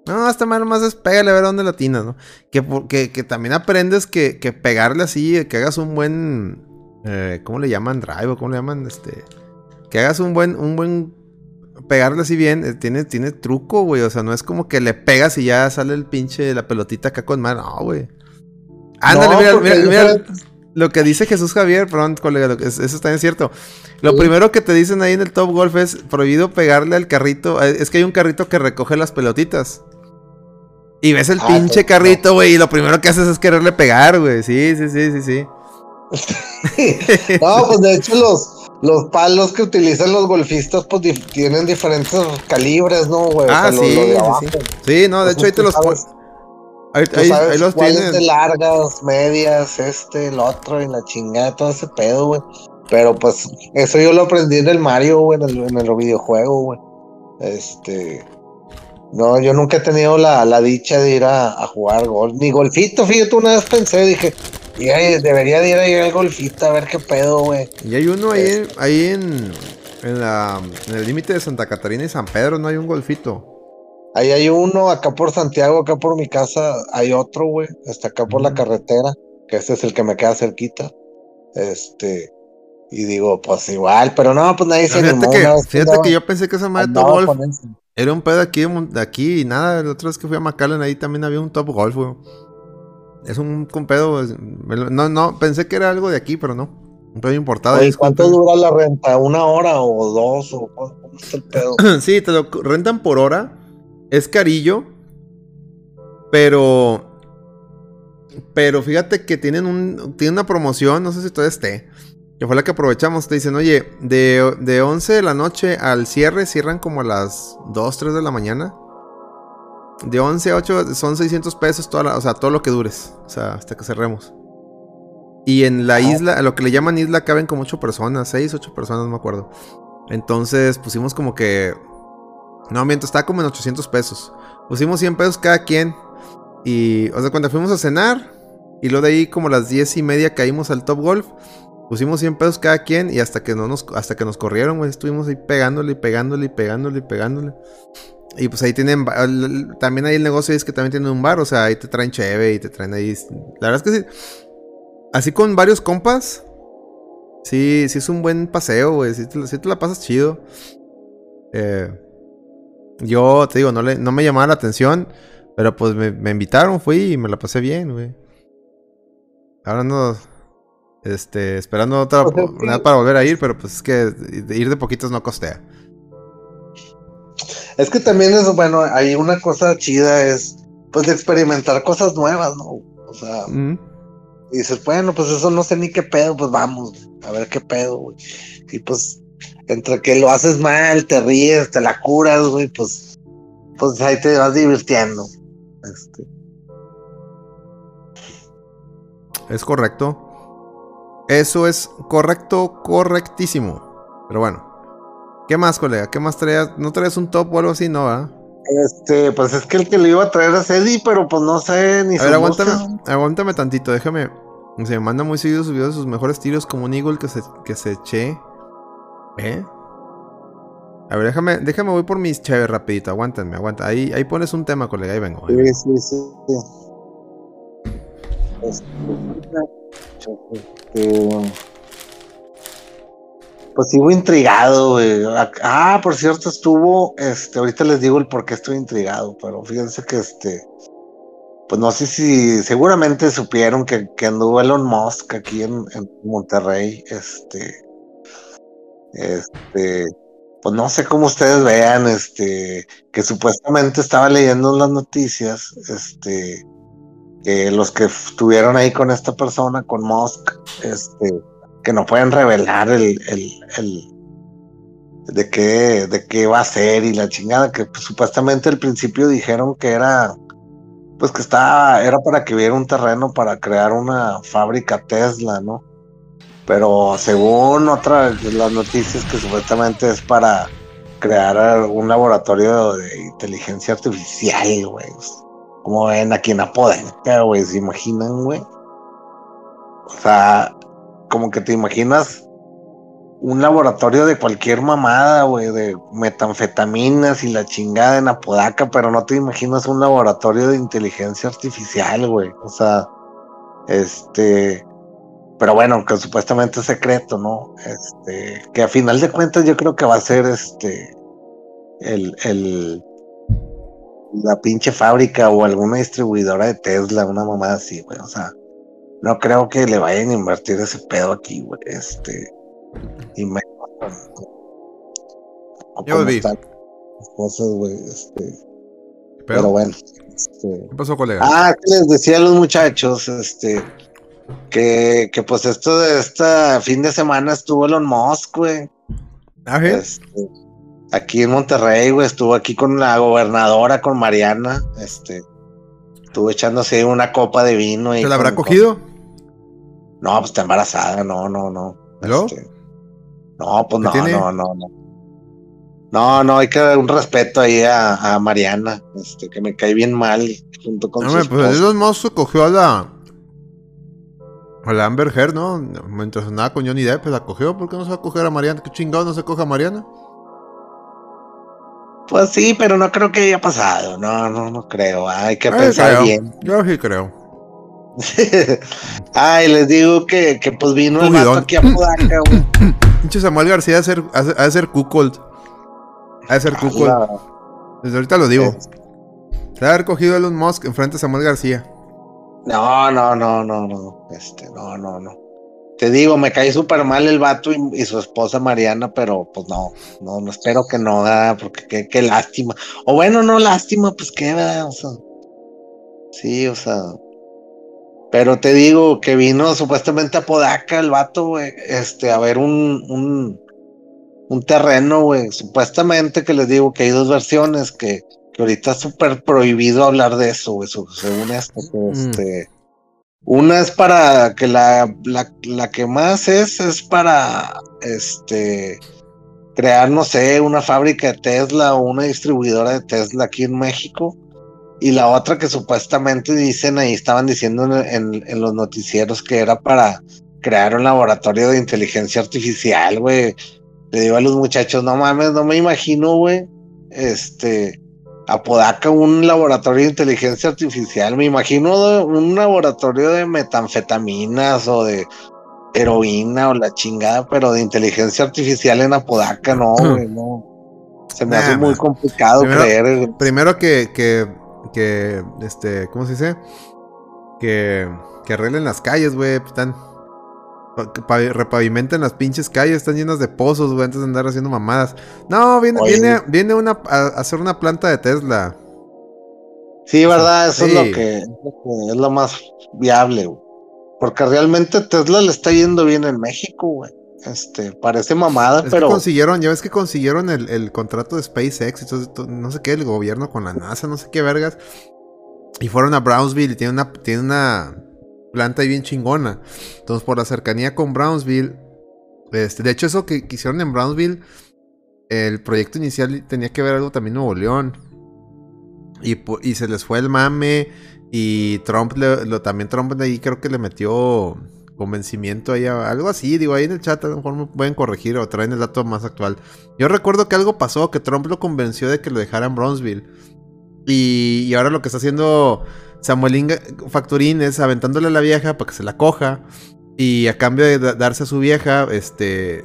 No, hasta más nomás es pégale a ver dónde latinas, ¿no? Que, que, también aprendes que, que, pegarle así, que hagas un buen. Eh, ¿Cómo le llaman? Drive o cómo le llaman? Este. Que hagas un buen. Un buen pegarle así bien. Eh, tiene, tiene truco, güey. O sea, no es como que le pegas y ya sale el pinche la pelotita acá con mal. No, güey. Ándale, mira, mira, mira, Lo que dice Jesús Javier, perdón, colega, eso está bien cierto. Lo primero que te dicen ahí en el Top Golf es prohibido pegarle al carrito. Es que hay un carrito que recoge las pelotitas. Y ves el ah, pinche carrito, güey, y lo primero que haces es quererle pegar, güey. Sí, sí, sí, sí, sí. no, pues de hecho los, los palos que utilizan los golfistas, pues tienen diferentes calibres, ¿no, güey? Ah, sí, sí, sí, sí. no, de hecho ahí te los pones. Ahí, ahí, ahí, los tienes. de largas, medias, este, el otro, y la chingada, todo ese pedo, güey. Pero pues, eso yo lo aprendí en el Mario, güey, en el, en el videojuego, güey. Este. No, yo nunca he tenido la, dicha de ir a, jugar golf, ni golfito, fíjate, una vez pensé, dije, debería de ir a ir al golfito a ver qué pedo, güey. Y hay uno ahí, ahí en, en, la, en el límite de Santa Catarina y San Pedro, no hay un golfito. Ahí hay uno, acá por Santiago, acá por mi casa hay otro, güey, hasta acá por la carretera, que este es el que me queda cerquita. Este, y digo, pues igual, pero no, pues nadie se Fíjate, que, fíjate que yo pensé que esa madre de golf era un pedo aquí, de aquí y nada. La otra vez que fui a McAllen ahí también había un top golf, güey. Es un, pedo. No, no, pensé que era algo de aquí, pero no. Un pedo importado. ¿Y cuánto dura la renta? ¿Una hora o dos? ¿O cómo está el pedo? sí, te lo rentan por hora. Es carillo. Pero. Pero fíjate que tienen un. Tienen una promoción, no sé si todavía esté que fue la que aprovechamos. Te dicen, oye, de, de 11 de la noche al cierre, cierran como a las 2, 3 de la mañana. De 11 a 8 son 600 pesos, toda o sea, todo lo que dures. O sea, hasta que cerremos. Y en la isla, a lo que le llaman isla, caben como 8 personas, 6, 8 personas, no me acuerdo. Entonces pusimos como que. No, miento, está como en 800 pesos. Pusimos 100 pesos cada quien. Y, o sea, cuando fuimos a cenar, Y luego de ahí, como las diez y media, caímos al Top Golf. Pusimos 100 pesos cada quien y hasta que, no nos, hasta que nos corrieron, güey, estuvimos ahí pegándole y pegándole y pegándole y pegándole. Y pues ahí tienen, también ahí el negocio es que también tienen un bar, o sea, ahí te traen cheve y te traen ahí. La verdad es que sí. Así con varios compas, sí, sí es un buen paseo, güey, sí, te la pasas chido. Eh, yo te digo, no, le, no me llamaba la atención, pero pues me, me invitaron, fui y me la pasé bien, güey. Ahora no este, esperando otra oportunidad para volver a ir, pero pues es que ir de poquitos no costea. Es que también es, bueno, hay una cosa chida, es pues de experimentar cosas nuevas, ¿no? O sea, y dices, bueno, pues eso no sé ni qué pedo, pues vamos, a ver qué pedo, güey. Y pues, entre que lo haces mal, te ríes, te la curas, güey, pues, pues ahí te vas divirtiendo. Este. Es correcto. Eso es correcto, correctísimo. Pero bueno. ¿Qué más, colega? ¿Qué más traías? ¿No traes un top o algo así? No, ¿ah? Este, pues es que el que le iba a traer es Eddie, pero pues no sé ni A ver, aguántame, aguántame tantito, déjame. Se me manda muy seguido sus videos de sus mejores tiros como un Eagle que se, que se eche. ¿Eh? A ver, déjame, déjame voy por mis chaves rapidito, aguántame, aguanta. Ahí, ahí pones un tema, colega, ahí vengo. Sí, sí, sí. Este, pues sigo intrigado, Ah, por cierto, estuvo, este, ahorita les digo el por qué estoy intrigado, pero fíjense que este, pues no sé si, seguramente supieron que, que anduvo Elon Musk aquí en, Monterrey, este, este, pues no sé cómo ustedes vean, este, que supuestamente estaba leyendo las noticias, este, que los que estuvieron ahí con esta persona, con Musk, este, que no pueden revelar el, el, de qué, de qué va a ser y la chingada, que pues, supuestamente al principio dijeron que era, pues que estaba, era para que hubiera un terreno para crear una fábrica Tesla, ¿no? Pero según otras de las noticias que supuestamente es para crear un laboratorio de inteligencia artificial, güey. Como ven aquí en Apodaca, güey, ¿se imaginan, güey? O sea, como que te imaginas un laboratorio de cualquier mamada, güey, de metanfetaminas y la chingada en Apodaca, pero no te imaginas un laboratorio de inteligencia artificial, güey. O sea, este, pero bueno, que supuestamente es secreto, ¿no? Este, que a final de cuentas yo creo que va a ser este, el, el, la pinche fábrica o alguna distribuidora de Tesla, una mamada así, güey. O sea, no creo que le vayan a invertir ese pedo aquí, güey. Este. Y me. Ya volví. Cosas, güey. Este. Pero, bueno. Este... ¿Qué pasó, colega? Ah, que les decía a los muchachos, este. Que, que pues esto de esta fin de semana estuvo Elon Musk, güey. ¿Ah, este, aquí en Monterrey, güey, estuvo aquí con la gobernadora, con Mariana, este, estuvo echándose una copa de vino. Y ¿Se la habrá cogido? No, pues está embarazada, no, no, no. ¿No? Este, no, pues no, no, no, no. No, no, hay que dar un respeto ahí a, Mariana, este, que me cae bien mal junto con no, pues Elon Musk cogió a la a la Amber Heard, ¿no? Mientras andaba con Johnny Depp, la cogió, ¿por qué no se va a coger a Mariana? ¿Qué chingado no se coge a Mariana? Pues sí, pero no creo que haya pasado. No, no, no creo. Hay que pensar bien. Yo sí creo. Ay, les digo que, que pues vino el vato aquí a Podaca, güey. Pinche Samuel García a ser, a, ser cuckold. A ser cuckold. Desde ahorita lo digo. Se va a haber cogido Elon Musk enfrente a Samuel García. No, no, no, no, no. Este, no, no, no te digo, me cae súper mal el vato y, su esposa Mariana, pero pues no, no, no espero que no, porque qué, lástima. O bueno, no lástima, pues qué, ¿verdad? O sea, sí, o sea. Pero te digo que vino supuestamente a Podaca el vato, güey, este, a ver un, un, un terreno, güey. Supuestamente que les digo que hay dos versiones, que, que ahorita es súper prohibido hablar de eso, güey, según esto, que mm. este una es para que la, la, que más es, es para este crear, no sé, una fábrica de Tesla o una distribuidora de Tesla aquí en México. y la otra que supuestamente dicen ahí, estaban diciendo en, en, los noticieros que era para crear un laboratorio de inteligencia artificial, güey. Le digo a los muchachos, no mames, no me imagino, güey, este, Apodaca un laboratorio de inteligencia artificial. Me imagino un laboratorio de metanfetaminas o de heroína o la chingada, pero de inteligencia artificial en Apodaca, no, güey, no. Se me hace muy complicado creer. Primero que, que, que, este, ¿cómo se dice? Que, que arreglen las calles, güey. Pues, están. Repavimenten las pinches calles, están llenas de pozos, güey, antes de andar haciendo mamadas. No, viene, viene, viene una, a, hacer una planta de Tesla. Sí, verdad, eso es, lo que, es lo más viable, güey. Porque realmente Tesla le está yendo bien en México, güey. Este, parece mamada, pero. consiguieron, ya ves que consiguieron el, contrato de SpaceX, entonces, no sé qué, el gobierno con la NASA, no sé qué vergas. Y fueron a Brownsville y tiene una, tiene una planta ahí bien chingona. Entonces, por la cercanía con Brownsville, este, de hecho, eso que, hicieron en Brownsville, el proyecto inicial tenía que ver algo también Nuevo León. Y, y se les fue el mame. Y Trump, lo, también Trump de ahí creo que le metió convencimiento ahí, algo así, digo, ahí en el chat a lo mejor me pueden corregir o traen el dato más actual. Yo recuerdo que algo pasó, que Trump lo convenció de que lo dejara en Bronzeville. Y, y ahora lo que está haciendo Samuelín Facturín es aventándole a la vieja para que se la coja. Y a cambio de darse a su vieja, este,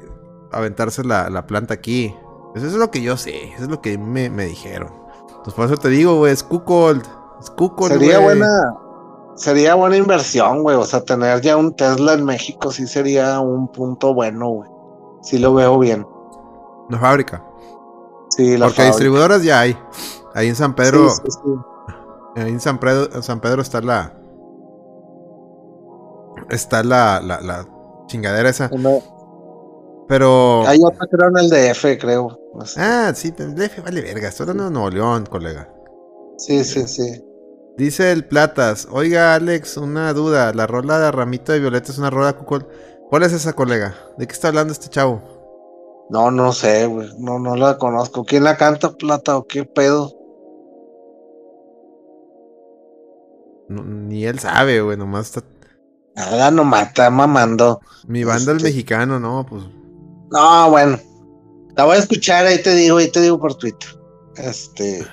aventarse la, planta aquí. Eso es lo que yo sé, eso es lo que me, dijeron. Entonces por eso te digo, güey, es Kukold. Es Sería buena, sería buena inversión, güey. O sea, tener ya un Tesla en México sí sería un punto bueno, güey. Sí lo veo bien. Una fábrica. Sí, la Porque distribuidoras ya hay. Ahí en San Pedro. Ahí en San Pedro, San Pedro está la. Está la, la, la chingadera esa. Pero. Hay otra creo en el DF, creo. Ah, sí, el DF vale verga. Estoy hablando de Nuevo León, colega. Sí, sí, sí. Dice el Platas. Oiga, Alex, una duda. La rola de Ramito de Violeta es una rola cucol. ¿Cuál es esa, colega? ¿De qué está hablando este chavo? No, no sé, güey. No, no la conozco. ¿Quién la canta, Plata, o qué pedo? Ni él sabe, güey, nomás está. Nada, nomás está mamando. Mi banda el este mexicano, no, pues. No, bueno. La voy a escuchar, ahí te digo, ahí te digo por Twitter. Este.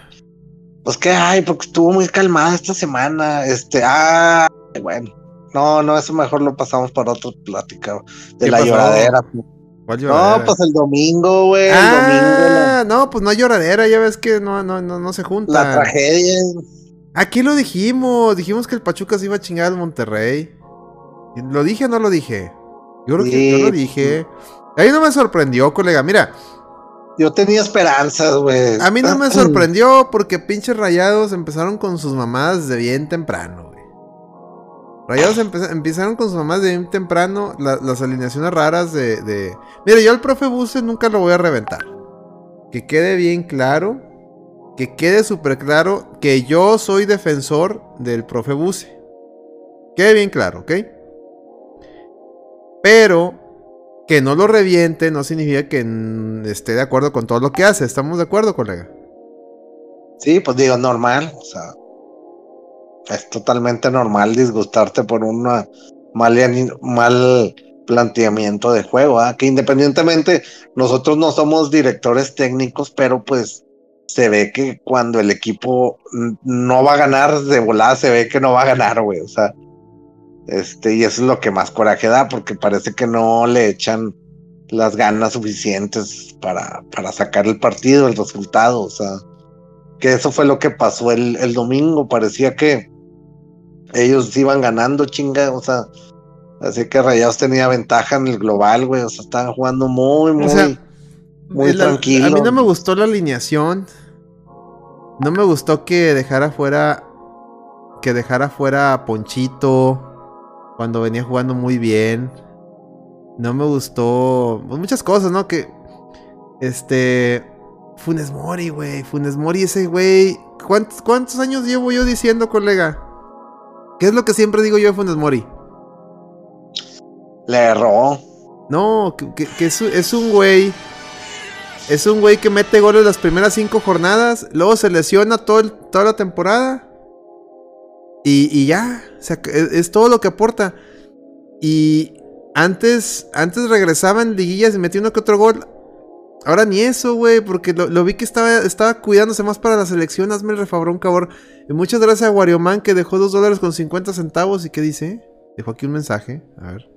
Pues que, ay, porque estuvo muy calmada esta semana. Este, ah, bueno. No, no, eso mejor lo pasamos para otra plática. De la lloradera. ¿Cuál lloradera? No, pues el domingo, güey. Ah, no, pues no hay lloradera, ya ves que no, no, no, no se junta. La tragedia. Aquí lo dijimos, dijimos que el Pachuca se iba a chingar al Monterrey. ¿Lo dije o no lo dije? Yo creo que yo lo dije. Ahí no me sorprendió, colega. Mira. Yo tenía esperanzas, güey. A mí no me sorprendió porque pinches rayados empezaron con sus mamadas de bien temprano, güey. Rayados empezaron con sus mamadas de bien temprano. las alineaciones raras de, de. Mira, yo al profe Buse nunca lo voy a reventar. Que quede bien claro que quede súper claro que yo soy defensor del profe Buse. Quede bien claro, ¿ok? Pero que no lo reviente no significa que esté de acuerdo con todo lo que hace. ¿Estamos de acuerdo, colega? Sí, pues digo, normal. O sea, es totalmente normal disgustarte por un mal, mal planteamiento de juego. ¿ah? Que independientemente, nosotros no somos directores técnicos, pero pues se ve que cuando el equipo no va a ganar de volada, se ve que no va a ganar, güey. O sea, este, y eso es lo que más coraje da, porque parece que no le echan las ganas suficientes para, para sacar el partido, el resultado. O sea, que eso fue lo que pasó el, el domingo. Parecía que ellos iban ganando, chinga. O sea, así que Rayados tenía ventaja en el global, güey. O sea, estaban jugando muy, muy. Muy tranquilo. A mí no me gustó la alineación. No me gustó que dejara fuera. Que dejara fuera a Ponchito. Cuando venía jugando muy bien. No me gustó. Pues, muchas cosas, ¿no? Que. Este. Funes Mori, güey. Funes Mori, ese güey. ¿Cuántos, ¿Cuántos años llevo yo diciendo, colega? ¿Qué es lo que siempre digo yo de Funes Mori? Le erró. No, que, es un güey es un güey que mete goles las primeras cinco jornadas, luego se lesiona todo toda la temporada Y, ya, o sea, es, todo lo que aporta. Y antes, antes regresaba liguillas y metía uno que otro gol. Ahora ni eso, güey, porque lo, vi que estaba, estaba cuidándose más para la selección. Hazme el refabrón, cabrón. Y muchas gracias a Warioman que dejó 2 dólares con 50 centavos. ¿Y qué dice? Dejó aquí un mensaje. A ver.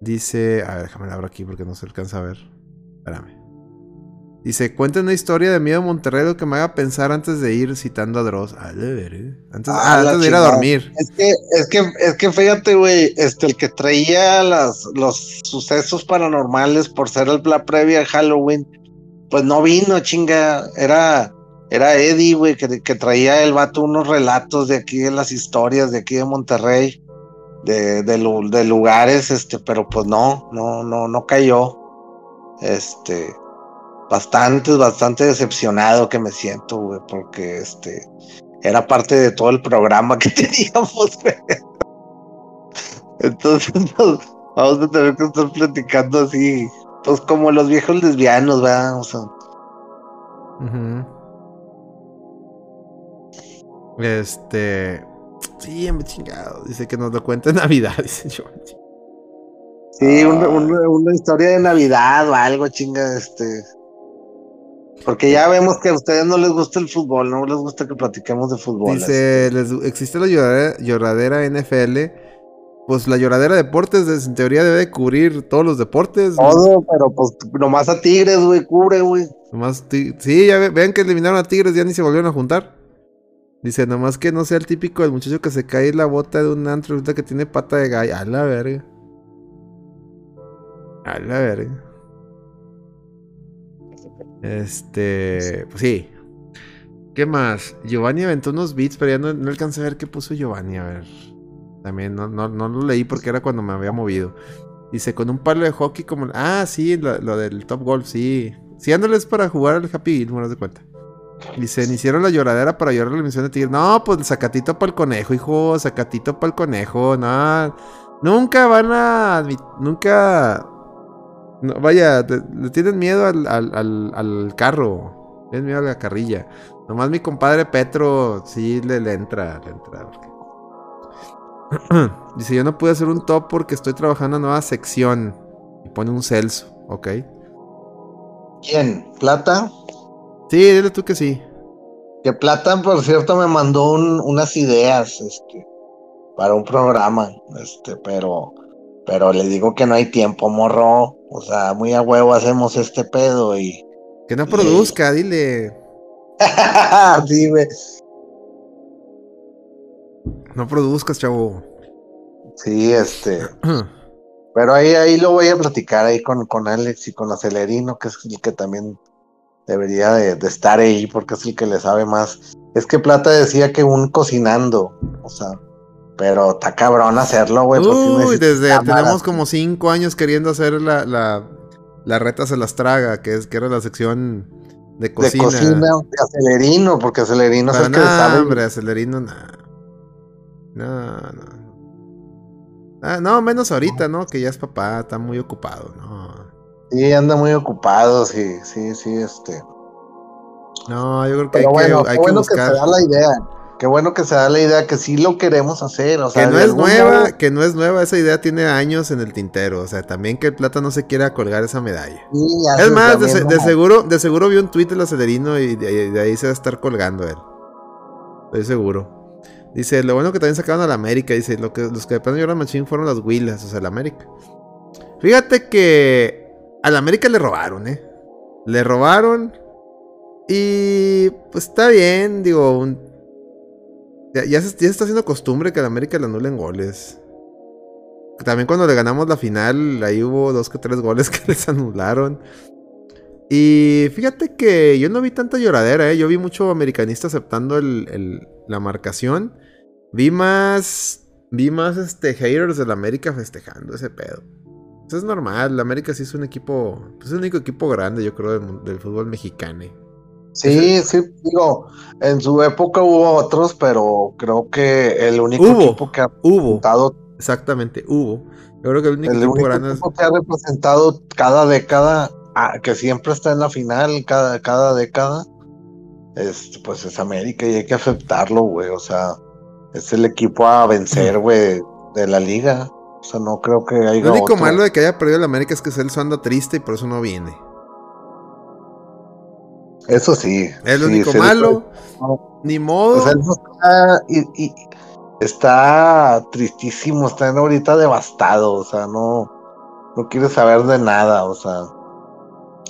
Dice. A ver, déjame abro aquí porque no se alcanza a ver. Espérame. Dice, cuenta una historia de miedo a Monterrey que me haga pensar antes de ir citando a Dross. Ah, de ver, ¿eh? Antes, ah, ah, de ir a dormir. Es que, es que, es que fíjate, güey, este, el que traía las, los sucesos paranormales por ser el, la previa a Halloween, pues no vino, chinga. Era, era Eddie, güey, que, que traía el vato unos relatos de aquí, de las historias de aquí de Monterrey, de, de, de lugares, este, pero pues no, no, no, no cayó. Este bastante, bastante decepcionado que me siento, güey, porque este era parte de todo el programa que teníamos, güey. Entonces vamos a tener que estar platicando así, pues como los viejos lesbianos, ¿verdad? O sea. Este. Sí, me chingado. Dice que nos lo cuenta en Navidad, dice yo. Sí, una, una, historia de Navidad o algo, chinga, este. Porque ya vemos que a ustedes no les gusta el fútbol, no les gusta que platiquemos de fútbol. Dice, existe la lloradera, NFL. Pues la lloradera deportes, en teoría debe cubrir todos los deportes. Todo, pero pues nomás a Tigres, güey, cubre, güey. Nomás sí, ya vean que eliminaron a Tigres, ya ni se volvieron a juntar. Dice, nomás que no sea el típico del muchacho que se cae en la bota de un antro que tiene pata de gallo. A la verga. A la verga. Este, pues sí. ¿Qué más? Giovanni aventó unos beats, pero ya no, no, alcancé a ver qué puso Giovanni. A ver. También no, no, no, lo leí porque era cuando me había movido. Dice, con un palo de hockey como... Ah, sí, lo, del Top Golf, sí. Sí, es para jugar al Happy no me das cuenta. Dice, hicieron la lloradera para llorar la misión de Tigre. No, pues sacatito para el conejo, hijo. Sacatito para el conejo. No. Nunca van a... Nunca no, vaya, le tienen miedo al, al, al, carro. Tienen miedo a la carrilla. Nomás mi compadre Petro sí le, le entra, le entra. Dice, yo no pude hacer un top porque estoy trabajando en una nueva sección. Y pone un Celso, ¿ok? ¿Quién? ¿Plata? Sí, dile tú que sí. Que Plata, por cierto, me mandó unas ideas, este, para un programa, este, pero pero le digo que no hay tiempo, morro. O sea, muy a huevo hacemos este pedo y. Que no produzca, dile. Dime. No produzcas, chavo. Sí, este. pero ahí, ahí lo voy a platicar ahí con, con Alex y con Acelerino, que es el que también debería de, de, estar ahí, porque es el que le sabe más. Es que Plata decía que un cocinando, o sea, pero está cabrón hacerlo, güey. Uy, desde tenemos como cinco años queriendo hacer la, la, la, reta se las traga, que es que era la sección de cocina. De cocina, de acelerino, porque acelerino es el que sabe. hombre, acelerino, no. No, no. Ah, no, menos ahorita, ¿no? Que ya es papá, está muy ocupado, ¿no? Sí, anda muy ocupado, sí, sí, sí, este. No, yo creo que hay que, hay que buscar. Que se da la idea qué bueno que se da la idea que sí lo queremos hacer. O sea, que no es nueva, que no es nueva, esa idea tiene años en el tintero. O sea, también que el plata no se quiera colgar esa medalla. es más, de, seguro, de seguro vio un tweet del acelerino y de, ahí se va a estar colgando él. Estoy seguro. Dice, lo bueno que también sacaron a la América. Dice, lo que, los que de llorar machín fueron las Willas, o sea, la América. Fíjate que a la América le robaron, ¿eh? Le robaron. Y pues está bien, digo, un, ya, se, está haciendo costumbre que la América le anulen goles. También cuando le ganamos la final, ahí hubo dos que tres goles que les anularon. Y fíjate que yo no vi tanta lloradera, ¿eh? yo vi mucho americanista aceptando la marcación. Vi más, vi más este, haters de la América festejando ese pedo. Eso es normal, la América sí es un equipo, pues es el único equipo grande, yo creo, del, del fútbol mexicano. Sí, sí, digo, en su época hubo otros, pero creo que el único equipo que ha representado. Exactamente, hubo. Yo creo que el único, equipo, que ha representado cada década, ah, que siempre está en la final, cada, cada década, es, pues es América y hay que aceptarlo, güey. O sea, es el equipo a vencer, güey, de la liga. O sea, no creo que haya. Lo único malo de que haya perdido el América es que Celso anda triste y por eso no viene. Eso sí. Es lo único malo. Ni modo. O sea, está, y, está tristísimo, está ahorita devastado, o sea, no, no quiere saber de nada, o sea.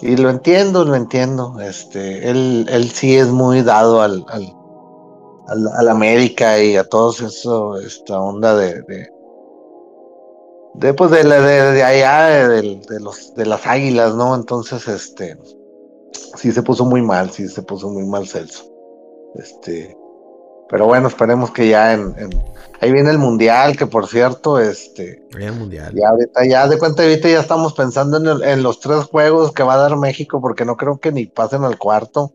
Y lo entiendo, lo entiendo. Este, él, él sí es muy dado al, al, al, América y a todos eso, esta onda de, de, de pues de, de, allá, de, de, los, de las águilas, ¿no? Entonces, este, sí se puso muy mal, sí se puso muy mal Celso. Este, pero bueno, esperemos que ya en, ahí viene el mundial, que por cierto, este, el mundial. Ya ahorita, ya de cuenta ahorita ya estamos pensando en, en los tres juegos que va a dar México, porque no creo que ni pasen al cuarto.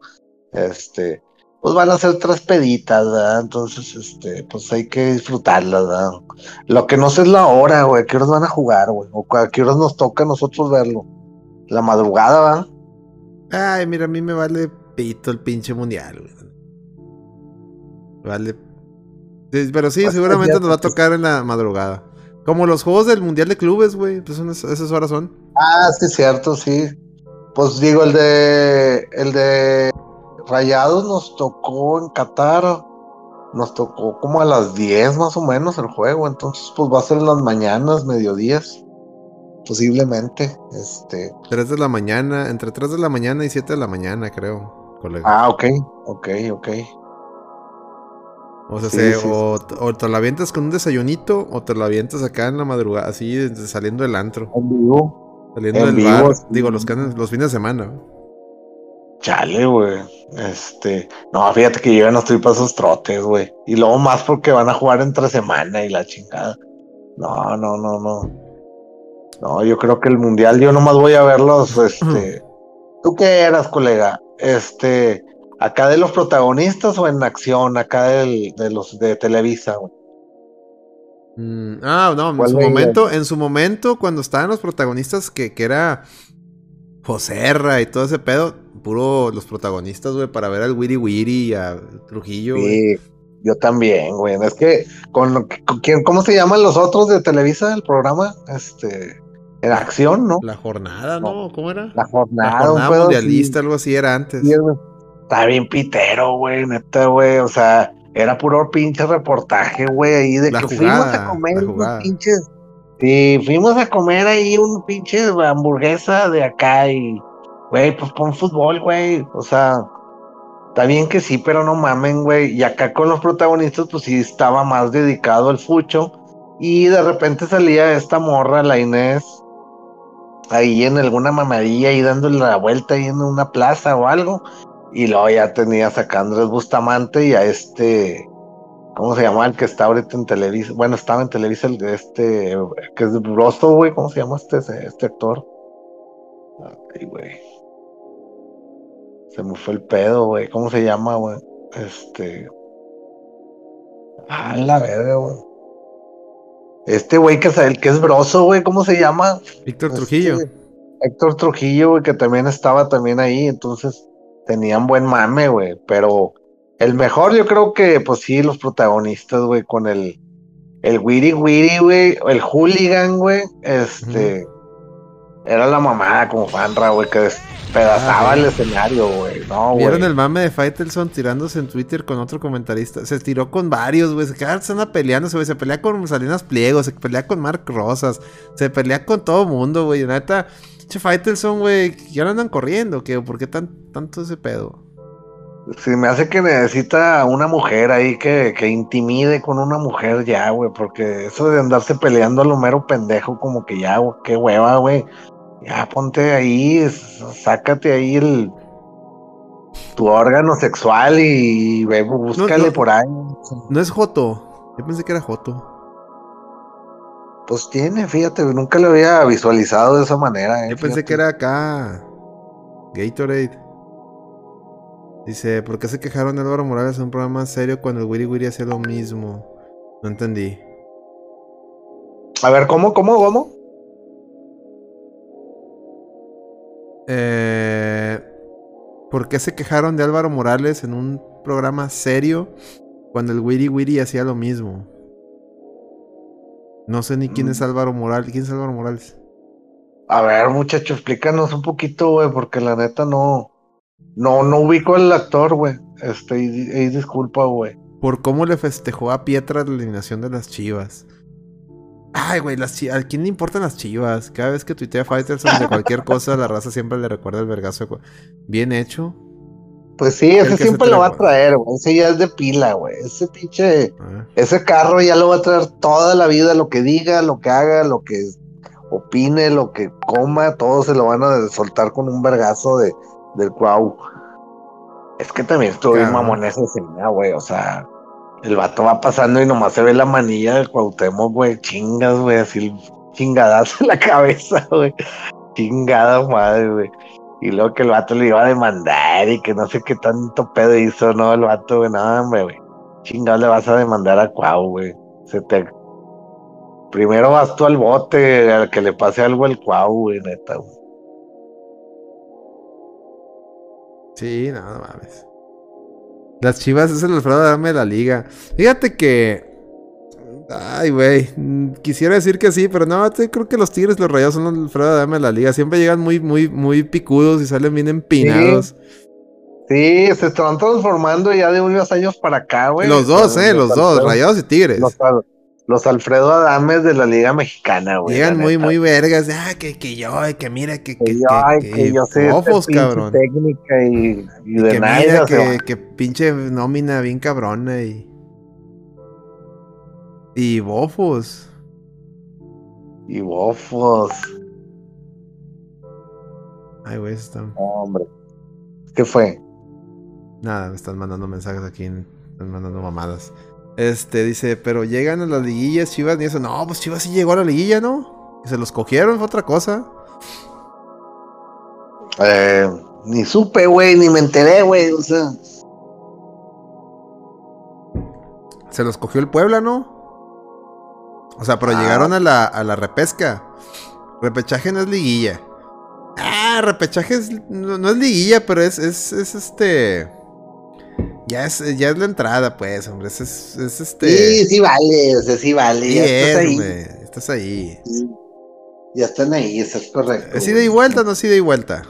Este, pues van a ser tres peditas, ¿verdad? Entonces, este, pues hay que disfrutarlas, ¿verdad? Lo que no sé es la hora, güey, qué horas van a jugar, güey, o a qué horas nos toca a nosotros verlo. La madrugada, ¿verdad? Ay, mira, a mí me vale pito el pinche mundial, güey. Vale. pero sí, seguramente nos va a tocar en la madrugada. Como los juegos del mundial de clubes, güey, pues esas horas son. Ah, sí, cierto, sí. Pues digo, el de. El de Rayados nos tocó en Qatar. Nos tocó como a las 10 más o menos el juego. Entonces, pues va a ser en las mañanas, mediodías. Posiblemente. Este. 3 de la mañana, entre 3 de la mañana y 7 de la mañana, creo, colega. Ah, ok, ok, ok. O sea, O, te la avientas con un desayunito o te la avientas acá en la madrugada, así saliendo del antro. En vivo. Saliendo del bar. Digo, los, los fines de semana. Chale, güey. Este, no, fíjate que yo ya no estoy para esos trotes, güey. Y luego más porque van a jugar entre semana y la chingada. No, no, no, no. No, yo creo que el mundial yo nomás voy a verlos, este. ¿Tú qué eras, colega? Este, acá de los protagonistas o en acción, acá de los de Televisa, güey. Mm, ah, no, en su momento, en su momento, cuando estaban los protagonistas, que, que era Joserra y todo ese pedo, puro los protagonistas, güey, para ver al Wiri Wiri y a Trujillo. Sí, yo también, güey. Es que, con, con, quién, ¿cómo se llaman los otros de Televisa, el programa? Este, en acción, ¿no? La jornada, ¿no? ¿Cómo era? La jornada, la jornada mundialista, algo así era antes. Sí, Está bien pitero, güey, neta, güey. O sea, era puro pinche reportaje, güey, ahí de que fuimos a comer unos pinches. Sí, fuimos a comer ahí un pinche hamburguesa de acá y Güey, pues pon fútbol, güey. O sea, está bien que sí, pero no mamen, güey. Y acá con los protagonistas, pues sí estaba más dedicado al fucho. Y de repente salía esta morra, la Inés, ahí en alguna mamadilla, ahí dándole la vuelta ahí en una plaza o algo. Y luego ya tenías a Andrés Bustamante y a este, ¿cómo se llama? El que está ahorita en Televisa. Bueno, estaba en Televisa el de este, que es de Brosto, güey. ¿Cómo se llama este, este actor? Ay, güey. Se me fue el pedo, güey. ¿Cómo se llama, güey? Este. Ah, la verga, güey. Este güey que es el que es broso, güey, ¿cómo se llama? Víctor este, Trujillo. Héctor Trujillo, güey, que también estaba también ahí, entonces tenían buen mame, güey, pero el mejor yo creo que, pues sí, los protagonistas, güey, con el, el Wiri Wiri, güey, el hooligan, güey, este, era la mamada como fanra, güey, que Pedazaba el escenario, güey. No, ¿Vieron el mame de Faitelson tirándose en Twitter con otro comentarista? Se tiró con varios, güey. Se quedan peleando, güey. Se pelea con Salinas Pliego, se pelea con Mark Rosas, se pelea con todo mundo, güey. Neta, che Faitelson, güey, ya no andan corriendo, ¿qué? ¿Por qué tan, tanto ese pedo? Sí, me hace que necesita una mujer ahí que, que intimide con una mujer ya, güey, porque eso de andarse peleando a lo mero pendejo, como que ya, güey, qué hueva, güey ya ponte ahí, sácate ahí el tu órgano sexual y ve, búscale por ahí. No es Joto. Yo pensé que era Joto. Pues tiene, fíjate, nunca lo había visualizado de esa manera. Eh, Yo pensé que era acá. Gatorade. Dice, ¿por qué se quejaron de Álvaro Morales en un programa serio cuando el Wiri Wiri hacía lo mismo? No entendí. A ver, ¿cómo, cómo, cómo? Eh, ¿Por qué se quejaron de Álvaro Morales en un programa serio Cuando el Wiri Wiri hacía lo mismo. No sé ni quién es mm. Álvaro Morales. ¿Quién es Álvaro Morales? A ver, muchacho, explícanos un poquito, güey, porque la neta no. No, no ubico al actor, güey. Este, y, disculpa, güey. Por cómo le festejó a Pietra la eliminación de las chivas. Ay, güey, las. ¿A quién le importan las chivas? Cada vez que tuitea Fighters de cualquier cosa, la raza siempre le recuerda el vergazo. Bien hecho. Pues sí, ese siempre lo va a traer, güey. Ese ya es de pila, güey. Ese pinche. Ah. Ese carro ya lo va a traer toda la vida, lo que diga, lo que haga, lo que opine, lo que coma, todo se lo van a soltar con un vergazo de, del cuau. Es que también estuvo bien mamón esa escena, güey. O sea, el vato va pasando y nomás se ve la manilla del Cuauhtémoc, güey. Chingas, güey, así chingadas en la cabeza, güey. Chingada madre, güey. Y luego que el vato le iba a demandar y que no sé qué tanto pedo hizo, ¿no? El vato, güey, no, hombre, güey. Chingado le vas a demandar a Cuau, güey. Se te Primero vas tú al bote, al que le pase algo al cuau, güey, neta, güey. Sí, nada mames. Las chivas es el Alfredo Dame de la liga. Fíjate que. Ay, güey. Quisiera decir que sí, pero no, creo que los Tigres, los Rayados son los Alfredo Dame de la liga. Siempre llegan muy, muy, muy picudos y salen bien empinados. Sí. se están transformando ya de unos años para acá, güey. Los dos, eh, los, dos, Rayados y Tigres. Los, los Alfredo Adames de la Liga Mexicana, güey. Llegan muy, muy vergas. Ah, que, que yo, que mira, que, que, que, que, que yo sé ojos, cabrón. técnica y, y, de que nada. que, que pinche nómina bien cabrona y. Y bofos. Y bofos. Ay, güey, están. Hombre. ¿Qué fue? Nada, me están mandando mensajes aquí. Me están mandando mamadas. Este, dice, pero llegan a las liguillas Chivas y eso. No, pues Chivas sí llegó a la liguilla, ¿no? Que se los cogieron, fue otra cosa. Eh, ni supe, güey, ni me enteré, güey, o sea. Se los cogió el Puebla, ¿no? O sea, pero ah. llegaron a la, a la repesca. Repechaje no es liguilla. Ah, repechaje es, no, es liguilla, pero es, es, es este. Ya es, ya es la entrada, pues, hombre. Es, es, este. Sí, sí vale, o sea, sí vale. ya estás ahí. estás ahí. Ya están ahí, eso es correcto. ¿Es ida y vuelta o no es ida y vuelta?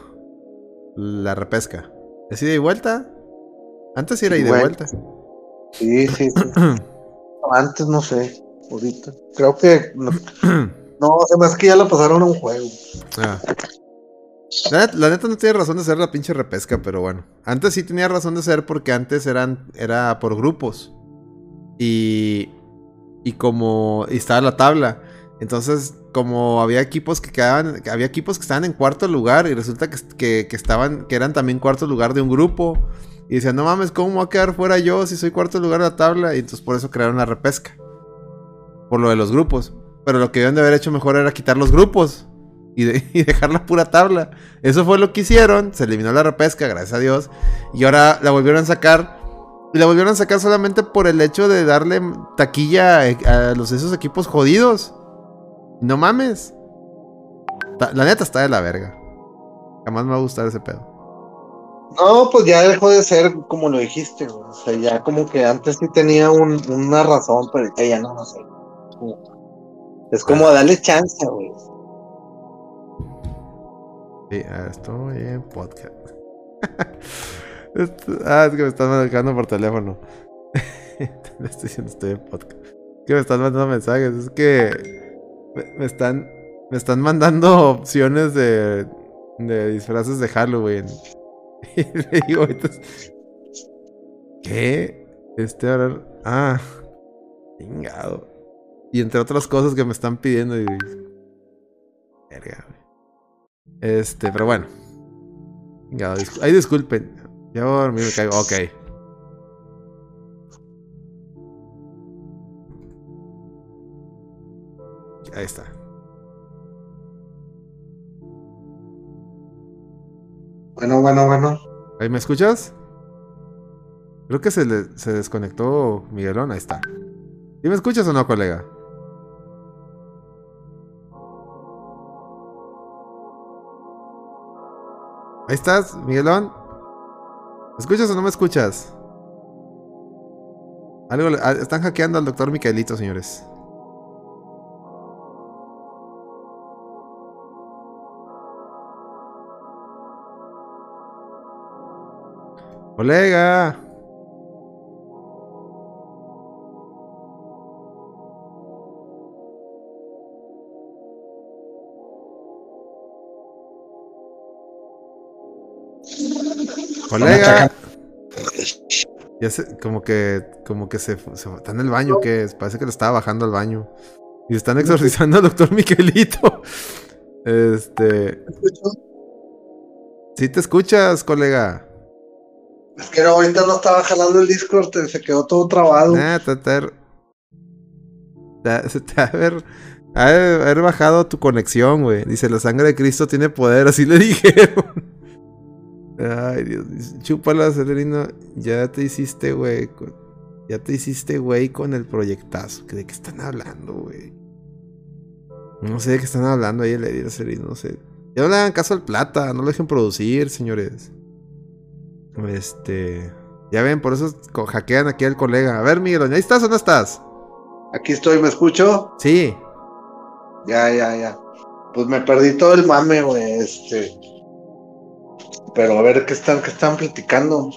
La repesca. ¿Es ida y vuelta? Antes sí era ida y vuelta. Sí, sí, sí. Antes no sé, ahorita. Creo que. No, no o sea, más que ya lo pasaron a un juego. Ah. La neta, no tiene razón de ser la pinche repesca, pero bueno. Antes sí tenía razón de ser porque antes eran era por grupos. Y y como y estaba la tabla. Entonces, como había equipos que quedaban, había equipos que estaban en cuarto lugar y resulta que, que, estaban, que eran también cuarto lugar de un grupo. Y decían, no mames, ¿cómo voy a quedar fuera yo si soy cuarto lugar de la tabla? Y entonces por eso crearon la repesca. Por lo de los grupos. Pero lo que debían de haber hecho mejor era quitar los grupos y, dejar la pura tabla. Eso fue lo que hicieron. Se eliminó la repesca, gracias a Dios. Y ahora la volvieron a sacar. Y la volvieron a sacar solamente por el hecho de darle taquilla a, los, esos equipos jodidos. No mames. La neta está de la verga. Jamás me va a gustar ese pedo. No, pues ya dejó de ser como lo dijiste, O sea, ya como que antes sí tenía una razón, pero ya no, no sé. Es como darle chance, güey. Sí, ah, estoy en podcast. ah, es que me están marcando por teléfono. estoy diciendo estoy en podcast. Es que me están mandando mensajes. Es que me, están me están mandando opciones de, de disfraces de Halloween. Y le digo, entonces, ¿qué? Este ahora. Ah, chingado. Y entre otras cosas que me están pidiendo. Y, verga. Este, pero bueno. Ahí disculpen. Ya a me caigo. Ok. Ahí está. Bueno, bueno, bueno. ¿Ahí me escuchas? Creo que se, le, se desconectó Miguelón. Ahí está. ¿Y me escuchas o no, colega? Ahí estás, Miguelón. ¿Me escuchas o no me escuchas? Algo, ah, están hackeando al doctor Micaelito, señores. Colega. Colega. Ya se, como que, como que se, está en el baño, que parece que le estaba bajando al baño. Y están exorcizando al doctor Miquelito. Este. Sí te escuchas, colega. Es que ahorita no estaba jalando el Discord, se quedó todo trabado. Ah, te, te, te, haber, haber bajado tu conexión, güey. Dice, la sangre de Cristo tiene poder, así le dijeron. Ay, Dios. Chúpala, Celerino. Ya te hiciste, güey. Ya te hiciste, güey, con el proyectazo. ¿De qué están hablando, güey? No sé de qué están hablando ahí el Edir Celerino, no sé. Ya no le hagan caso al plata, no lo dejen producir, señores. Este. Ya ven, por eso hackean aquí al colega. A ver, Miguel, ¿ahí estás o no estás? Aquí estoy, ¿me escucho? Sí. Ya, ya, ya. Pues me perdí todo el mame, güey. Este. Pero a ver qué están, qué están platicando.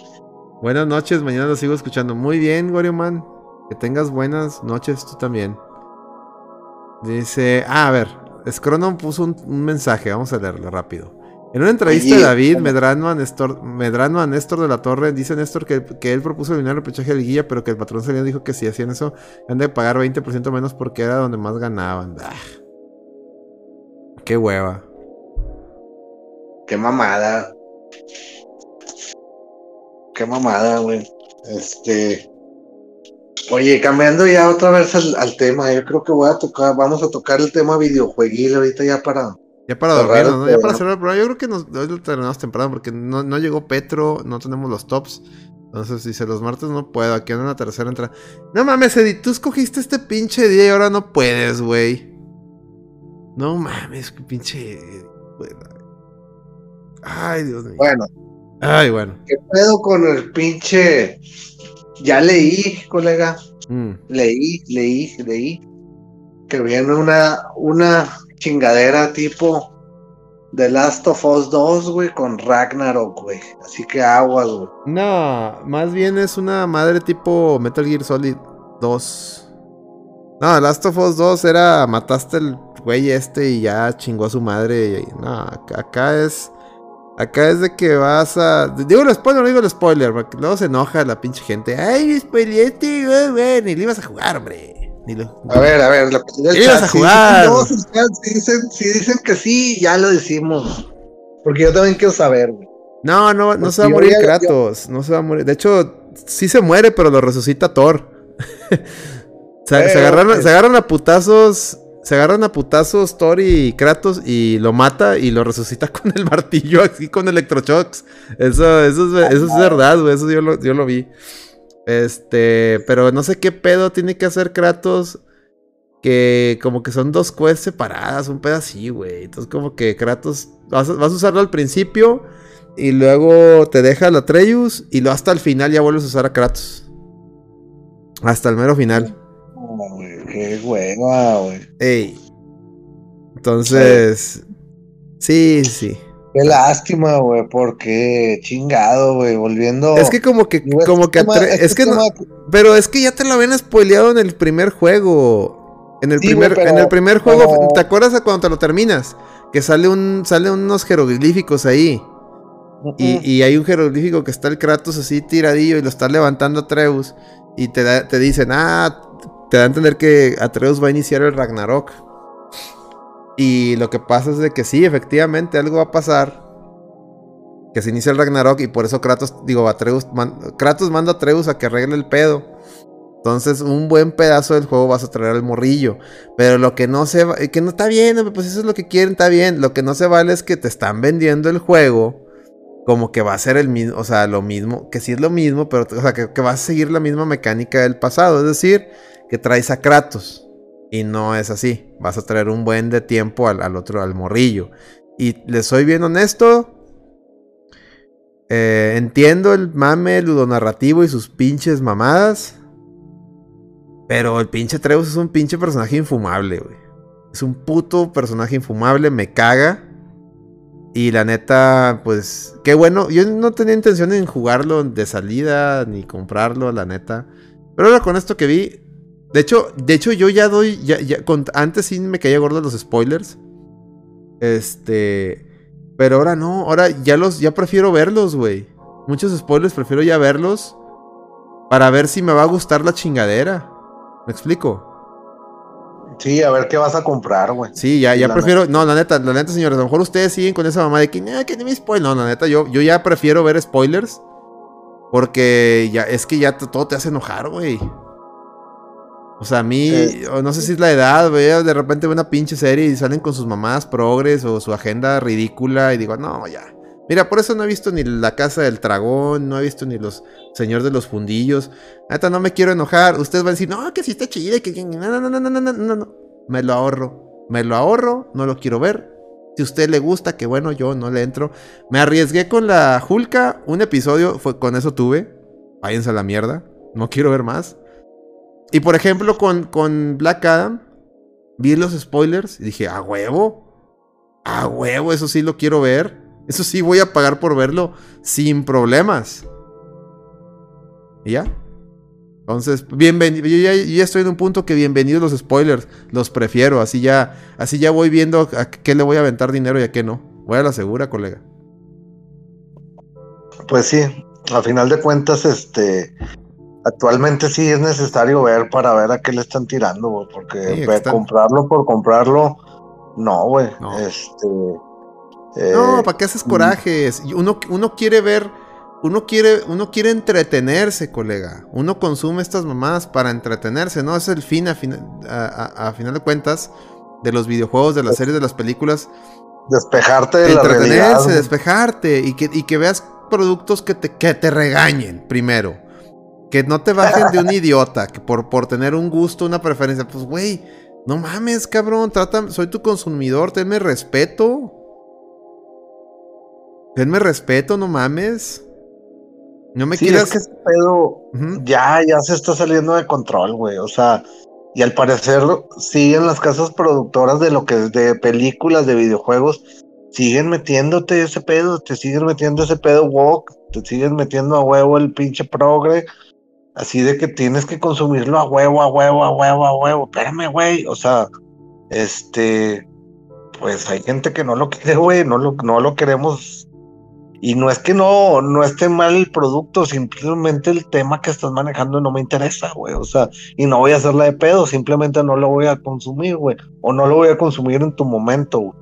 Buenas noches, mañana lo sigo escuchando. Muy bien, Man. Que tengas buenas noches tú también. Dice, ah, a ver, Scronon puso un, mensaje, vamos a leerlo rápido. En una entrevista de David Medrano a, Néstor, Medrano a Néstor de la Torre, dice Néstor que, que él propuso eliminar el pechaje del guía, pero que el patrón Salinas dijo que si hacían eso, han de pagar 20% menos porque era donde más ganaban. Ah. Qué hueva. Qué mamada. Qué mamada, güey. Este. Oye, cambiando ya otra vez al, tema, yo creo que voy a tocar, vamos a tocar el tema videojueguil ahorita ya para. Ya para dormir, ¿no? Ya para cerrar el programa. Yo creo que nos, hoy lo terminamos temprano porque no, no llegó Petro, no tenemos los tops. Entonces dice, los martes no puedo, aquí en la tercera entra. No mames, Eddie, tú escogiste este pinche día y ahora no puedes, güey. No mames, pinche... Ay, Dios mío. Bueno. Ay, bueno. ¿Qué pedo con el pinche? Ya leí, colega. Mm. Leí, leí, leí. Que viene una, una chingadera tipo The Last of Us 2, güey, con Ragnarok, güey. Así que aguas, güey. No, más bien es una madre tipo Metal Gear Solid 2. No, Last of Us 2 era mataste el güey este y ya chingó a su madre. No, acá es Acá es de que vas a. Digo el spoiler, no digo el spoiler, porque luego se enoja la pinche gente. Ay, spoileaste, güey, ni le ibas a jugar, hombre. Ni lo... A ver, a ver, la le ibas a jugar. Si dicen, si dicen que sí, ya lo decimos. Porque yo también quiero saber, güey. No, no, no se va a morir Kratos. No se va a morir. De hecho, sí se muere, pero lo resucita Thor. se, agarran, se agarran a putazos se agarran a putazos Thor y Kratos y lo mata y lo resucita con el martillo, así con electroshocks. Eso, eso, es, eso es verdad, güey. Eso yo lo, yo lo vi. Este, pero no sé qué pedo tiene que hacer Kratos. Que como que son dos quests separadas, un pedo así, güey. Entonces, como que Kratos vas a, vas a usarlo al principio y luego te deja la Atreus y luego hasta el final ya vuelves a usar a Kratos. Hasta el mero final. Qué hueva, güey. Ey. Entonces. Sí, sí. Qué lástima, güey, porque chingado, güey, volviendo. Es que como que, como que, es que no, pero es que ya te lo habían spoileado en el primer juego. En el primer, en el primer juego, ¿te acuerdas de cuando te lo terminas? Que sale un, sale unos jeroglíficos ahí. y, hay un jeroglífico que está el Kratos así tiradillo y lo está levantando Treus. Y te, te dicen, ah, te da a entender que Atreus va a iniciar el Ragnarok. Y lo que pasa es de que sí, efectivamente, algo va a pasar. Que se inicia el Ragnarok y por eso Kratos, digo, Atreus, Kratos manda a Atreus a que arregle el pedo. Entonces, un buen pedazo del juego vas a traer al morrillo. Pero lo que no se va, que no está bien, pues eso es lo que quieren, está bien. Lo que no se vale es que te están vendiendo el juego como que va a ser el mismo, o sea, lo mismo, que sí es lo mismo, pero, o sea, que, que va a seguir la misma mecánica del pasado. Es decir, que traes a Kratos. Y no es así. Vas a traer un buen de tiempo al, otro, al morrillo. Y le soy bien honesto. Eh, entiendo el mame ludonarrativo y sus pinches mamadas. Pero el pinche Treus es un pinche personaje infumable. Es un puto personaje infumable, me caga. Y la neta, pues, qué bueno. Yo no tenía intención en jugarlo de salida ni comprarlo, la neta. Pero ahora con esto que vi, de hecho, de hecho yo ya doy, ya, ya, antes sí me caía gordo los spoilers. Este, pero ahora no, ahora ya los, ya prefiero verlos, güey. Muchos spoilers prefiero ya verlos para ver si me va a gustar la chingadera. ¿Me explico? Sí, a ver qué vas a comprar, güey. Sí, ya, ya prefiero. No, la neta, la neta, señores, a lo mejor ustedes siguen con esa mamá de que, que ni me spoil. No, la neta, yo, yo ya prefiero ver spoilers. Porque ya, es que ya todo te hace enojar, güey. O sea, a mí, eh, no sé si es la edad, güey. De repente veo una pinche serie y salen con sus mamás progres o su agenda ridícula. Y digo, no, ya. Mira, por eso no he visto ni La Casa del Dragón, no he visto ni Los Señores de los Fundillos. Neta, no me quiero enojar. Ustedes van a decir, no, que sí está chida, que... No, no, no, no, no, no, no. Me lo ahorro. Me lo ahorro, no lo quiero ver. Si a usted le gusta, que bueno, yo no le entro. Me arriesgué con la Hulka, un episodio, fue, con eso tuve. Váyanse a la mierda. No quiero ver más. Y por ejemplo, con, con Black Adam, vi los spoilers y dije, a huevo. A huevo, eso sí lo quiero ver. Eso sí, voy a pagar por verlo sin problemas. ¿Y ya? Entonces, bienvenido. Yo ya, estoy en un punto que bienvenidos los spoilers. Los prefiero. Así ya, así ya voy viendo a qué le voy a aventar dinero y a qué no. Voy a la segura, colega. Pues sí, a final de cuentas, este. Actualmente sí es necesario ver para ver a qué le están tirando, porque comprarlo por comprarlo, no, güey. Este no, ¿para qué haces corajes? Uno, uno quiere ver, uno quiere, uno quiere entretenerse, colega. Uno consume estas mamadas para entretenerse, ¿no? Es el fin, a, a, final de cuentas, de los videojuegos, de las series, de las películas. Despejarte de, la Entretenerse, despejarte y que, y que veas productos que te, que te regañen primero. Que no te bajen de un idiota, que por, por tener un gusto, una preferencia. Pues, güey, no mames, cabrón, trata, soy tu consumidor, tenme respeto. Denme respeto, no mames. No me quieras. Es que ese pedo ya, ya se está saliendo de control, güey. O sea, y al parecer siguen las casas productoras de lo que es de películas, de videojuegos, siguen metiéndote ese pedo, te siguen metiendo ese pedo walk, te siguen metiendo a huevo el pinche progre. Así de que tienes que consumirlo a huevo, a huevo, a huevo, a huevo. Espérame, güey. O sea, este, pues hay gente que no lo quiere, güey. No lo, no lo queremos y no es que no, no esté mal el producto, simplemente el tema que estás manejando no me interesa, güey. O sea, y no voy a hacerla de pedo, simplemente no lo voy a consumir, güey. O no lo voy a consumir en tu momento, güey.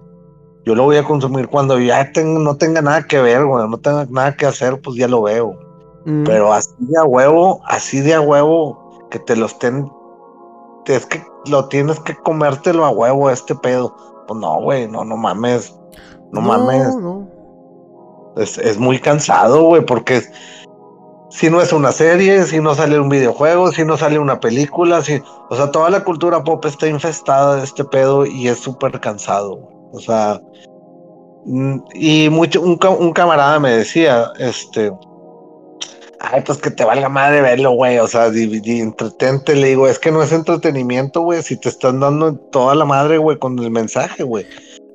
Yo lo voy a consumir cuando ya no tenga nada que ver, güey. No tenga nada que hacer, pues ya lo veo. Mm. Pero así de a huevo, así de a huevo, que te lo estén. Es que lo tienes que comértelo a huevo, este pedo. Pues no, güey, no, no mames. No, mames. No es, muy cansado, güey, porque si no es una serie, si no sale un videojuego, si no sale una película, si, o sea, toda la cultura pop está infestada de este pedo y es súper cansado. O sea, mm, y mucho, un, un, camarada me decía, este, ay, pues que te valga madre verlo, güey, o sea, y, entretente, le digo, es que no es entretenimiento, güey, si te están dando toda la madre, güey, con el mensaje, güey.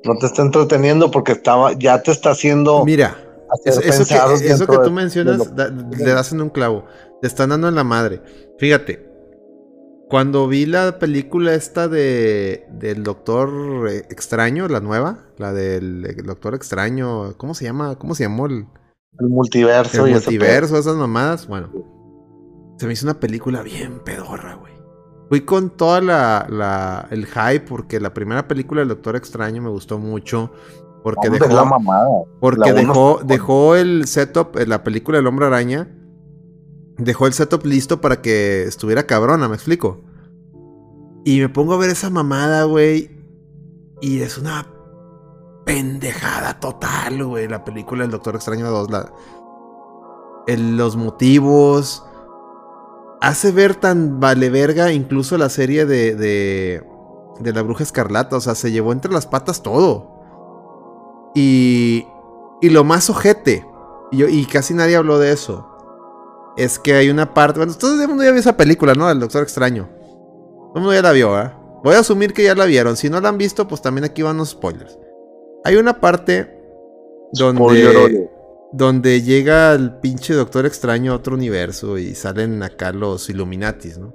No te está entreteniendo porque estaba, ya te está haciendo. Mira, eso, que, tú mencionas, le das en un clavo. Te están dando en la madre. Fíjate, cuando vi la película esta de del Doctor Extraño, la nueva, la del Doctor Extraño, ¿cómo se llama? ¿Cómo se llamó el, el multiverso? El multiverso, esas mamadas. Bueno, se me hizo una película bien pedorra, güey. Fui con toda la, la, el hype porque la primera película del Doctor Extraño me gustó mucho. Porque dejó, la mamada. Porque dejó, dejó el setup, en la película El Hombre Araña, dejó el setup listo para que estuviera cabrona, me explico. Y me pongo a ver esa mamada, güey. Y es una pendejada total, güey. La película El Doctor Extraño 2. La, los motivos. Hace ver tan vale verga incluso la serie de, de, de la Bruja Escarlata. O sea, se llevó entre las patas todo. Y, y lo más ojete, y, casi nadie habló de eso, es que hay una parte, bueno, todo el mundo ya vio esa película, ¿no? El Doctor Extraño. Todo el mundo ya la vio, ¿eh? Voy a asumir que ya la vieron. Si no la han visto, pues también aquí van los spoilers. Hay una parte donde, donde llega el pinche Doctor Extraño a otro universo y salen acá los Illuminatis, ¿no?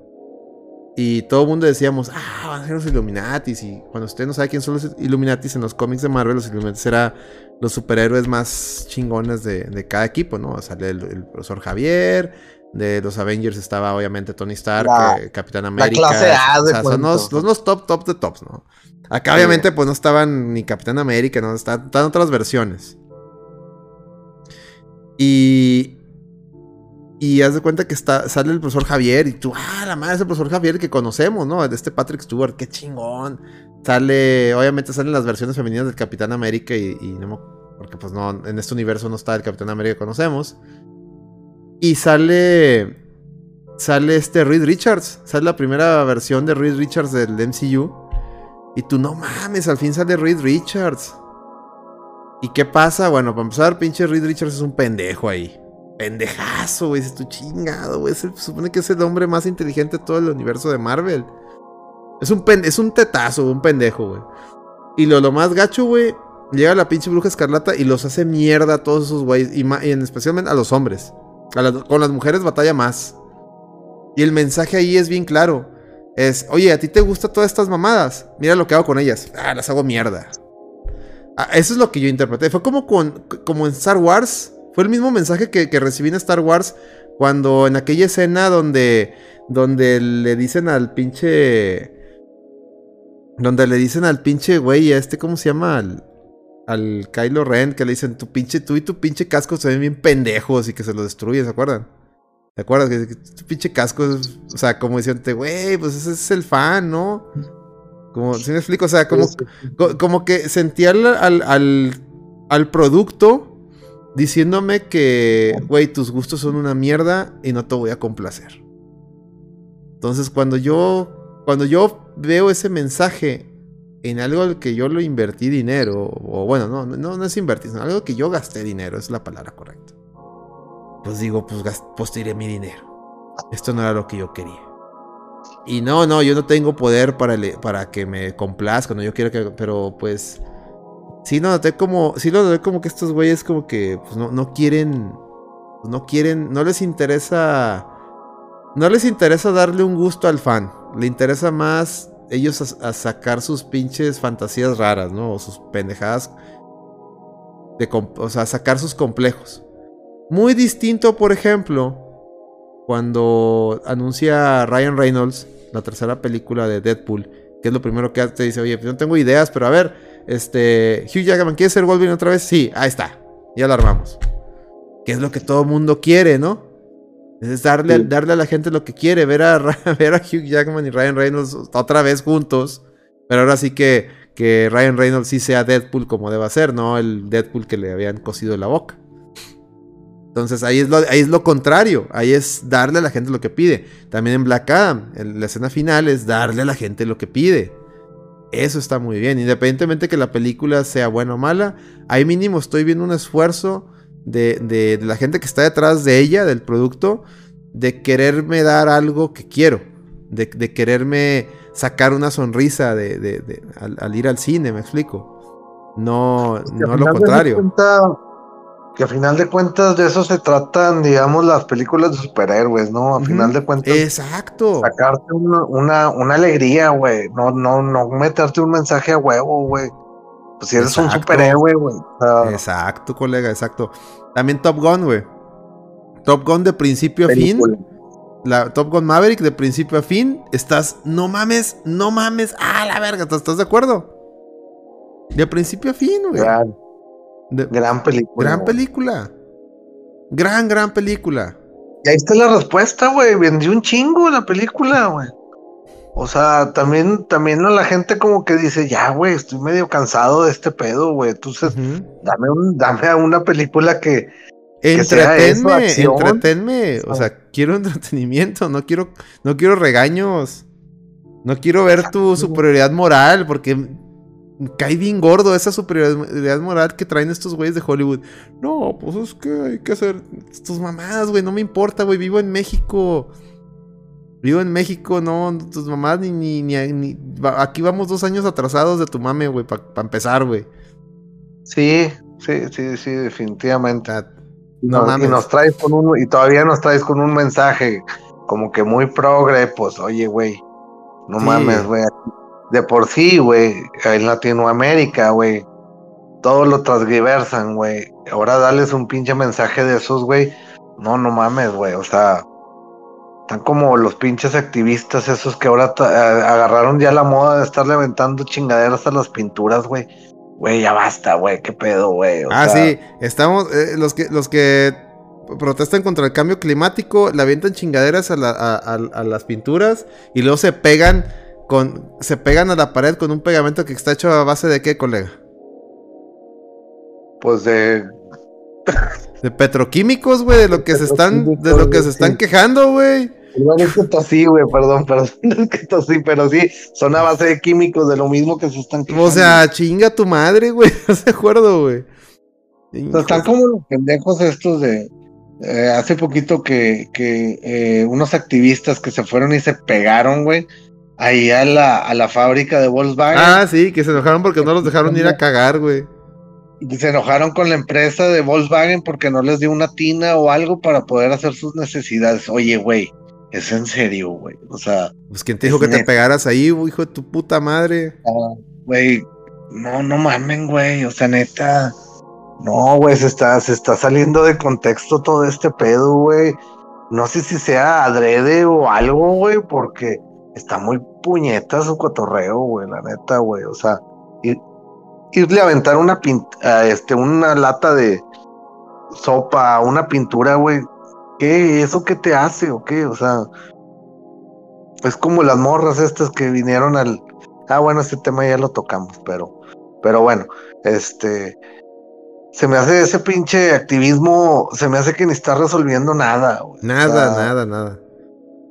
Y todo el mundo decíamos, ah, van a ser los Illuminatis. Y cuando usted no sabe quién son los Illuminatis en los cómics de Marvel, los Illuminatis eran los superhéroes más chingones de, cada equipo, ¿no? Sale el, profesor Javier, de los Avengers estaba obviamente Tony Stark, eh, Capitán América. La clase A de o sea, son los, top, top de tops, ¿no? Acá obviamente pues no estaban ni Capitán América, ¿no? Están, otras versiones. Y, y haz de cuenta que está, sale el profesor Javier y tú, ah, la madre es el profesor Javier que conocemos, ¿no? De este Patrick Stewart, qué chingón. Sale, obviamente salen las versiones femeninas del Capitán América y, no, porque pues no, en este universo no está el Capitán América que conocemos. Y sale, sale este Reed Richards, sale la primera versión de Reed Richards del MCU. Y tú, no mames, al fin sale Reed Richards. ¿Y qué pasa? Bueno, para empezar, pinche Reed Richards es un pendejo ahí pendejazo, güey. Es tu chingado, güey. Se supone que es el hombre más inteligente de todo el universo de Marvel. Es un, es un tetazo, un pendejo, güey. Y lo, lo más gacho, güey. Llega la pinche bruja escarlata y los hace mierda a todos esos güeyes. Y, en especialmente a los hombres. Con las mujeres batalla más. Y el mensaje ahí es bien claro. Es, oye, ¿a ti te gustan todas estas mamadas? Mira lo que hago con ellas. Ah, las hago mierda. Ah, eso es lo que yo interpreté. Fue como, con, como en Star Wars fue el mismo mensaje que, recibí en Star Wars cuando en aquella escena donde, donde le dicen al pinche... Donde le dicen al pinche güey, a este, ¿cómo se llama? Al, al Kylo Ren, que le dicen, tu pinche, tú y tu pinche casco se ven bien pendejos y que se lo destruye, ¿se acuerdan? ¿Te acuerdas? Que, tu pinche casco, o sea, como diciendo, güey, pues ese es el fan, ¿no? Como, ¿sí me explico? O sea, como, como que sentía al, al, al producto diciéndome que, güey, tus gustos son una mierda y no te voy a complacer. Entonces, cuando yo, cuando yo veo ese mensaje en algo al que yo lo invertí dinero, o bueno, no, no, no es invertir, sino algo que yo gasté dinero, es la palabra correcta. Pues digo, pues, pues tiré mi dinero. Esto no era lo que yo quería. Y no, no, yo no tengo poder para, para que me complazca, no, yo quiero que, pero pues Sí, lo noté como, sí lo noté como que estos güeyes como que pues, no, no quieren, no quieren, no les interesa, no les interesa darle un gusto al fan. Le interesa más ellos a, sacar sus pinches fantasías raras, ¿no? O sus pendejadas. De, o sea, sacar sus complejos. Muy distinto, por ejemplo, cuando anuncia Ryan Reynolds la tercera película de Deadpool, que es lo primero que te dice, oye, pues no tengo ideas, pero a ver, este, Hugh Jackman, ¿quiere ser Wolverine otra vez? Sí, ahí está. Ya lo armamos. Que es lo que todo mundo quiere, ¿no? Es darle, darle a la gente lo que quiere, ver a, ver a Hugh Jackman y Ryan Reynolds otra vez juntos. Pero ahora sí que, que Ryan Reynolds sí sea Deadpool como deba ser, ¿no? El Deadpool que le habían cosido en la boca. Entonces ahí es, lo, ahí es lo contrario, ahí es darle a la gente lo que pide. También en Black Adam, la escena final es darle a la gente lo que pide. Eso está muy bien. Independientemente que la película sea buena o mala, ahí mínimo estoy viendo un esfuerzo de, la gente que está detrás de ella, del producto, de quererme dar algo que quiero. De, quererme sacar una sonrisa de, al, ir al cine, me explico. No, no lo contrario que a final de cuentas de eso se tratan, digamos, las películas de superhéroes, ¿no? A final de cuentas. Exacto. Sacarte una, una, alegría, güey. No, no, no meterte un mensaje a huevo, güey. Pues si eres un superhéroe, güey. exacto, colega, exacto. También Top Gun, güey. Top Gun de principio a fin. La Top Gun Maverick de principio a fin. Estás, no mames, no mames. Ah, la verga, ¿estás de acuerdo? De principio a fin, güey gran película. Gran película. Gran, gran película. Y ahí está la respuesta, güey. Vendió un chingo la película, güey. O sea, también, también la gente como que dice, ya, güey, estoy medio cansado de este pedo, güey. Entonces, dame, un, dame una película que, entretenme, entretenme. O sea, quiero entretenimiento, no quiero, no quiero regaños. No quiero ver tu superioridad moral, porque cae bien gordo esa superioridad moral que traen estos güeyes de Hollywood. No, pues es que hay que hacer tus mamadas, güey. No me importa, güey. Vivo en México. Vivo en México, no, tus mamás ni, ni, ni, Aquí vamos dos años atrasados de tu mame, güey, para empezar, güey. Sí, sí, sí, sí, definitivamente. No, y nos traes con un, y todavía nos traes con un mensaje como que muy progre, pues, oye, güey, no mames, güey. De por sí, güey, en Latinoamérica, güey, todo lo transgiversan, güey. Ahora dales un pinche mensaje de esos, güey. No, no mames, güey, o sea, están como los pinches activistas esos que ahora agarraron ya la moda de estar levantando chingaderas a las pinturas, güey. Güey, ya basta, güey, qué pedo, güey. Ah, sí, estamos, eh, los que, los que protestan contra el cambio climático, le avientan chingaderas a, las pinturas y luego se pegan con, se pegan a la pared con un pegamento que está hecho a base de qué, colega? Pues de de petroquímicos, güey, de lo que se están, de lo que se están quejando, güey. No es que tosí, güey, perdón, pero es que tosí, pero sí, son a base de químicos, de lo mismo que se están quejando. O sea, chinga tu madre, güey, no se acuerdo, güey. están como los pendejos estos de, eh, hace poquito que, que eh, unos activistas que se fueron y se pegaron, güey, ahí a la, a la fábrica de Volkswagen. Ah, sí, que se enojaron porque no los dejaron ir a cagar, güey. Y se enojaron con la empresa de Volkswagen porque no les dio una tina o algo para poder hacer sus necesidades. Oye, güey, es en serio, güey. O sea. Pues quién te dijo que te pegaras ahí, hijo de tu puta madre. Güey, no, no mamen, güey. O sea, neta. No, güey, se está, se está saliendo de contexto todo este pedo, güey. No sé si sea adrede o algo, güey, porque está muy puñeta su cotorreo, güey, la neta, güey. O sea, irle a aventar una, este, una lata de sopa, una pintura, güey, ¿qué? ¿Eso qué te hace o qué? O sea, es como las morras estas que vinieron al... Ah, bueno, este tema ya lo tocamos, pero, pero bueno, este... Se me hace ese pinche activismo, se me hace que ni está resolviendo nada. Nada, nada, nada.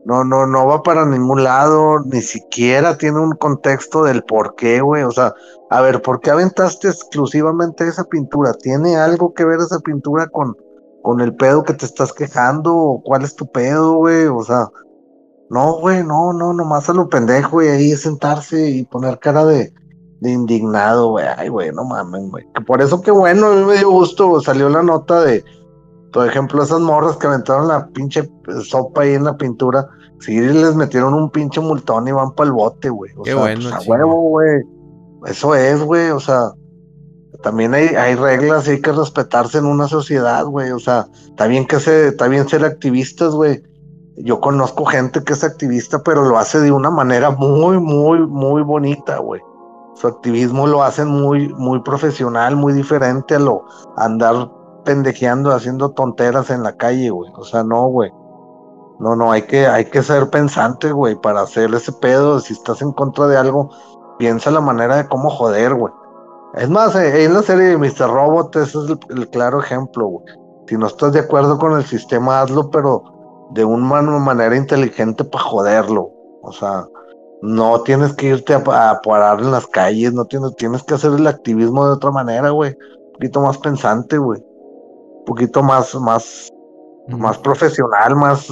No, no, no va para ningún lado, ni siquiera tiene un contexto del por qué, güey. O sea, a ver, ¿por qué aventaste exclusivamente esa pintura? ¿Tiene algo que ver esa pintura con, con el pedo que te estás quejando o cuál es tu pedo, güey, o sea, no, güey, no, no, nomás a lo pendejo y ahí sentarse y poner cara de, de indignado, güey, ay, güey, no mames, güey. Por eso que bueno, a mí me dio gusto, salió la nota de, por ejemplo, esas morras que aventaron la pinche sopa ahí en la pintura, sí les metieron un pinche multón y van para el bote, güey. Qué bueno, pues, a huevo, güey. Eso es, güey, o sea, también hay, hay reglas y hay que respetarse en una sociedad, güey. O sea, está bien que se, está bien ser activistas, güey. Yo conozco gente que es activista, pero lo hace de una manera muy, muy, muy bonita, güey. Su activismo lo hacen muy, muy profesional, muy diferente a lo andar pendejeando, haciendo tonteras en la calle, güey. O sea, no, güey. No, no, hay que, hay que ser pensante, güey, para hacer ese pedo. Si estás en contra de algo, piensa la manera de cómo joder, güey. Es más, eh, en la serie de Mr. Robot, ese es el, claro ejemplo, güey. Si no estás de acuerdo con el sistema, hazlo, pero de una manera inteligente para joderlo. O sea, no tienes que irte a, parar en las calles, no tienes, tienes que hacer el activismo de otra manera, güey. Un poquito más pensante, güey. Un poquito más, más, más profesional, más.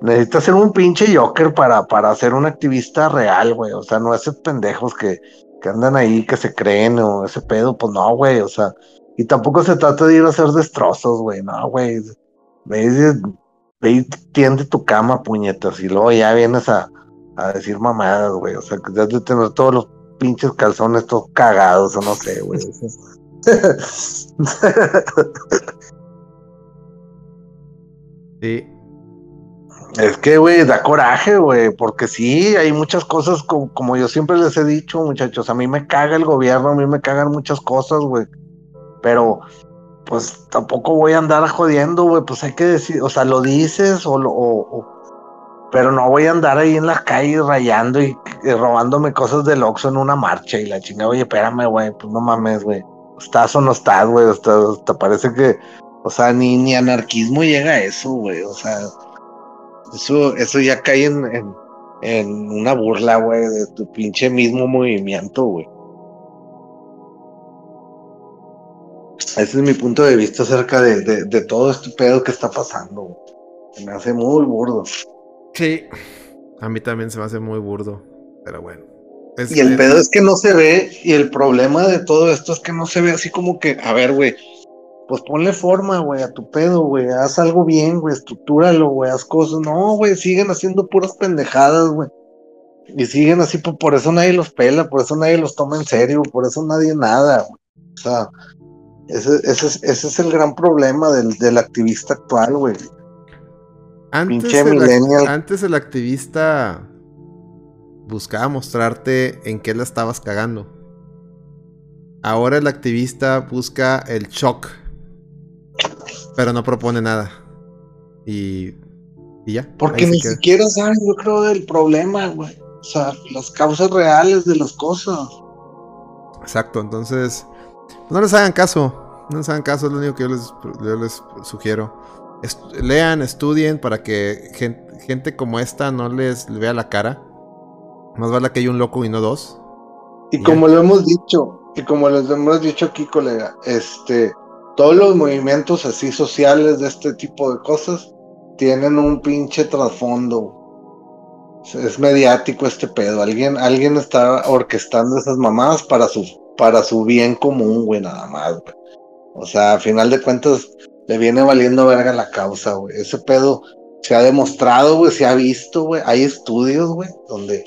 necesitas ser un pinche Joker para, para ser un activista real, güey. O sea, no esos pendejos que, que andan ahí, que se creen o ese pedo, pues no, güey, o sea, y tampoco se trata de ir a hacer destrozos, güey, no, güey, ve, y tiende tu cama, puñetas, y luego ya vienes a, a decir mamadas, güey, o sea, que debes de tener todos los pinches calzones todos cagados, o no sé, güey. sí, es que, güey, da coraje, güey, porque sí, hay muchas cosas, como, yo siempre les he dicho, muchachos, a mí me caga el gobierno, a mí me cagan muchas cosas, güey, pero pues tampoco voy a andar jodiendo, güey, pues hay que decir, o sea, lo dices o lo... O, pero no voy a andar ahí en la calle rayando y, robándome cosas del Oxxo en una marcha y la chinga, oye, espérame, güey, pues no mames, güey, estás o no estás, güey, hasta parece que, o sea, ni, ni anarquismo llega a eso, güey, o sea eso, eso ya cae en, en, una burla, güey, de tu pinche mismo movimiento, güey. Ese es mi punto de vista acerca de, de, todo este pedo que está pasando. Güey. me hace muy burdo. Sí. A mí también se me hace muy burdo, pero bueno. y el pedo es que no se ve, y el problema de todo esto es que no se ve así como que, a ver, güey, pues ponle forma, güey, a tu pedo, güey, haz algo bien, güey, estructúralo, güey, haz cosas. No, güey, siguen haciendo puras pendejadas, güey. Y siguen así, pues, por eso nadie los pela, por eso nadie los toma en serio, por eso nadie nada, güey. O sea, ese, ese, ese es el gran problema del, del activista actual, güey. Antes el, antes el activista buscaba mostrarte en qué la estabas cagando. Ahora el activista busca el shock, pero no propone nada. Y, y ya. Porque ni siquiera saben, yo creo, del problema, güey. O sea, las causas reales de las cosas. Exacto, entonces, pues no les hagan caso. No les hagan caso, es lo único que yo les, yo les sugiero lean, estudien para que gente, como esta no les vea la cara. Más vale que haya un loco y no dos. Y, como lo hemos dicho, y como les hemos dicho aquí, colega, este, todos los movimientos así sociales de este tipo de cosas tienen un pinche trasfondo. Es mediático este pedo. Alguien, alguien está orquestando esas mamadas para su, para su bien común, güey, nada más, O sea, a final de cuentas, le viene valiendo verga la causa, güey. Ese pedo se ha demostrado, güey, se ha visto, güey. Hay estudios, güey, donde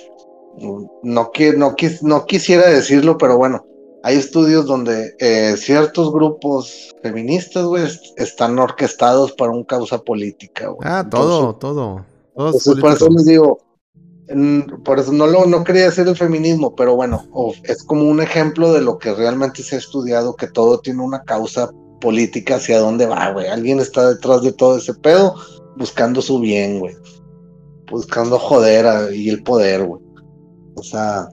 no, no, no quisiera decirlo, pero bueno, hay estudios donde eh, ciertos grupos feministas, güey, están orquestados para un causa política, güey. Ah, todo, todo. por eso les digo, por eso no lo no quería decir el feminismo, pero bueno, es como un ejemplo de lo que realmente se ha estudiado, que todo tiene una causa política hacia dónde va, güey. Alguien está detrás de todo ese pedo buscando su bien, güey. Buscando joder y el poder, güey. O sea.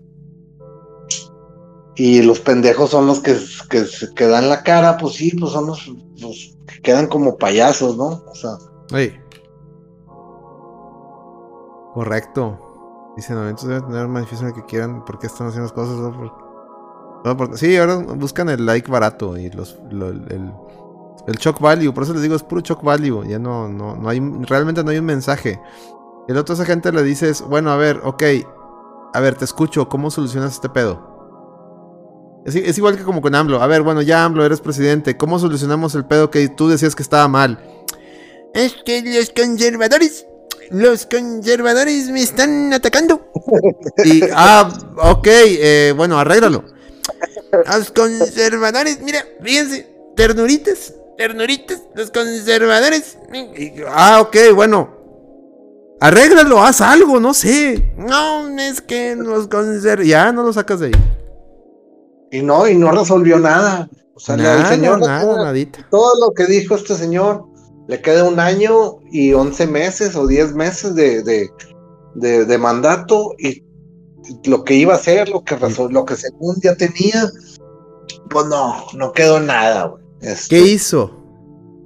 Y los pendejos son los que, que, dan la cara, pues sí, pues son los, que quedan como payasos, ¿no? O sea. Correcto. Dicen, no, entonces deben tener más difícil que quieran, porque están haciendo las cosas, ¿no? sí, ahora buscan el like barato y los, el, el shock value. Por eso les digo, es puro shock value. Ya no, no, no hay, realmente no hay un mensaje. El otro esa gente le dices, bueno, a ver, ok, a ver, te escucho, ¿cómo solucionas este pedo? Es, es, igual que como con AMLO. A ver, bueno, ya AMLO, eres presidente. ¿Cómo solucionamos el pedo que tú decías que estaba mal? Es que los conservadores, los conservadores me están atacando. y, ah, ok, eh, bueno, arréglalo. Los conservadores, mira, fíjense, ternuritas, ternuritas, los conservadores. Ah, ok, bueno. Arréglalo, haz algo, no sé. No, es que los conservadores. Ya no lo sacas de ahí. Y no, y no resolvió nada. O sea, el señor. Nada, todo lo que dijo este señor, le queda un año y once meses o diez meses de, de, de, de mandato y lo que iba a hacer, lo que, lo que según ya tenía, pues no, no quedó nada, güey. Este, ¿Qué hizo?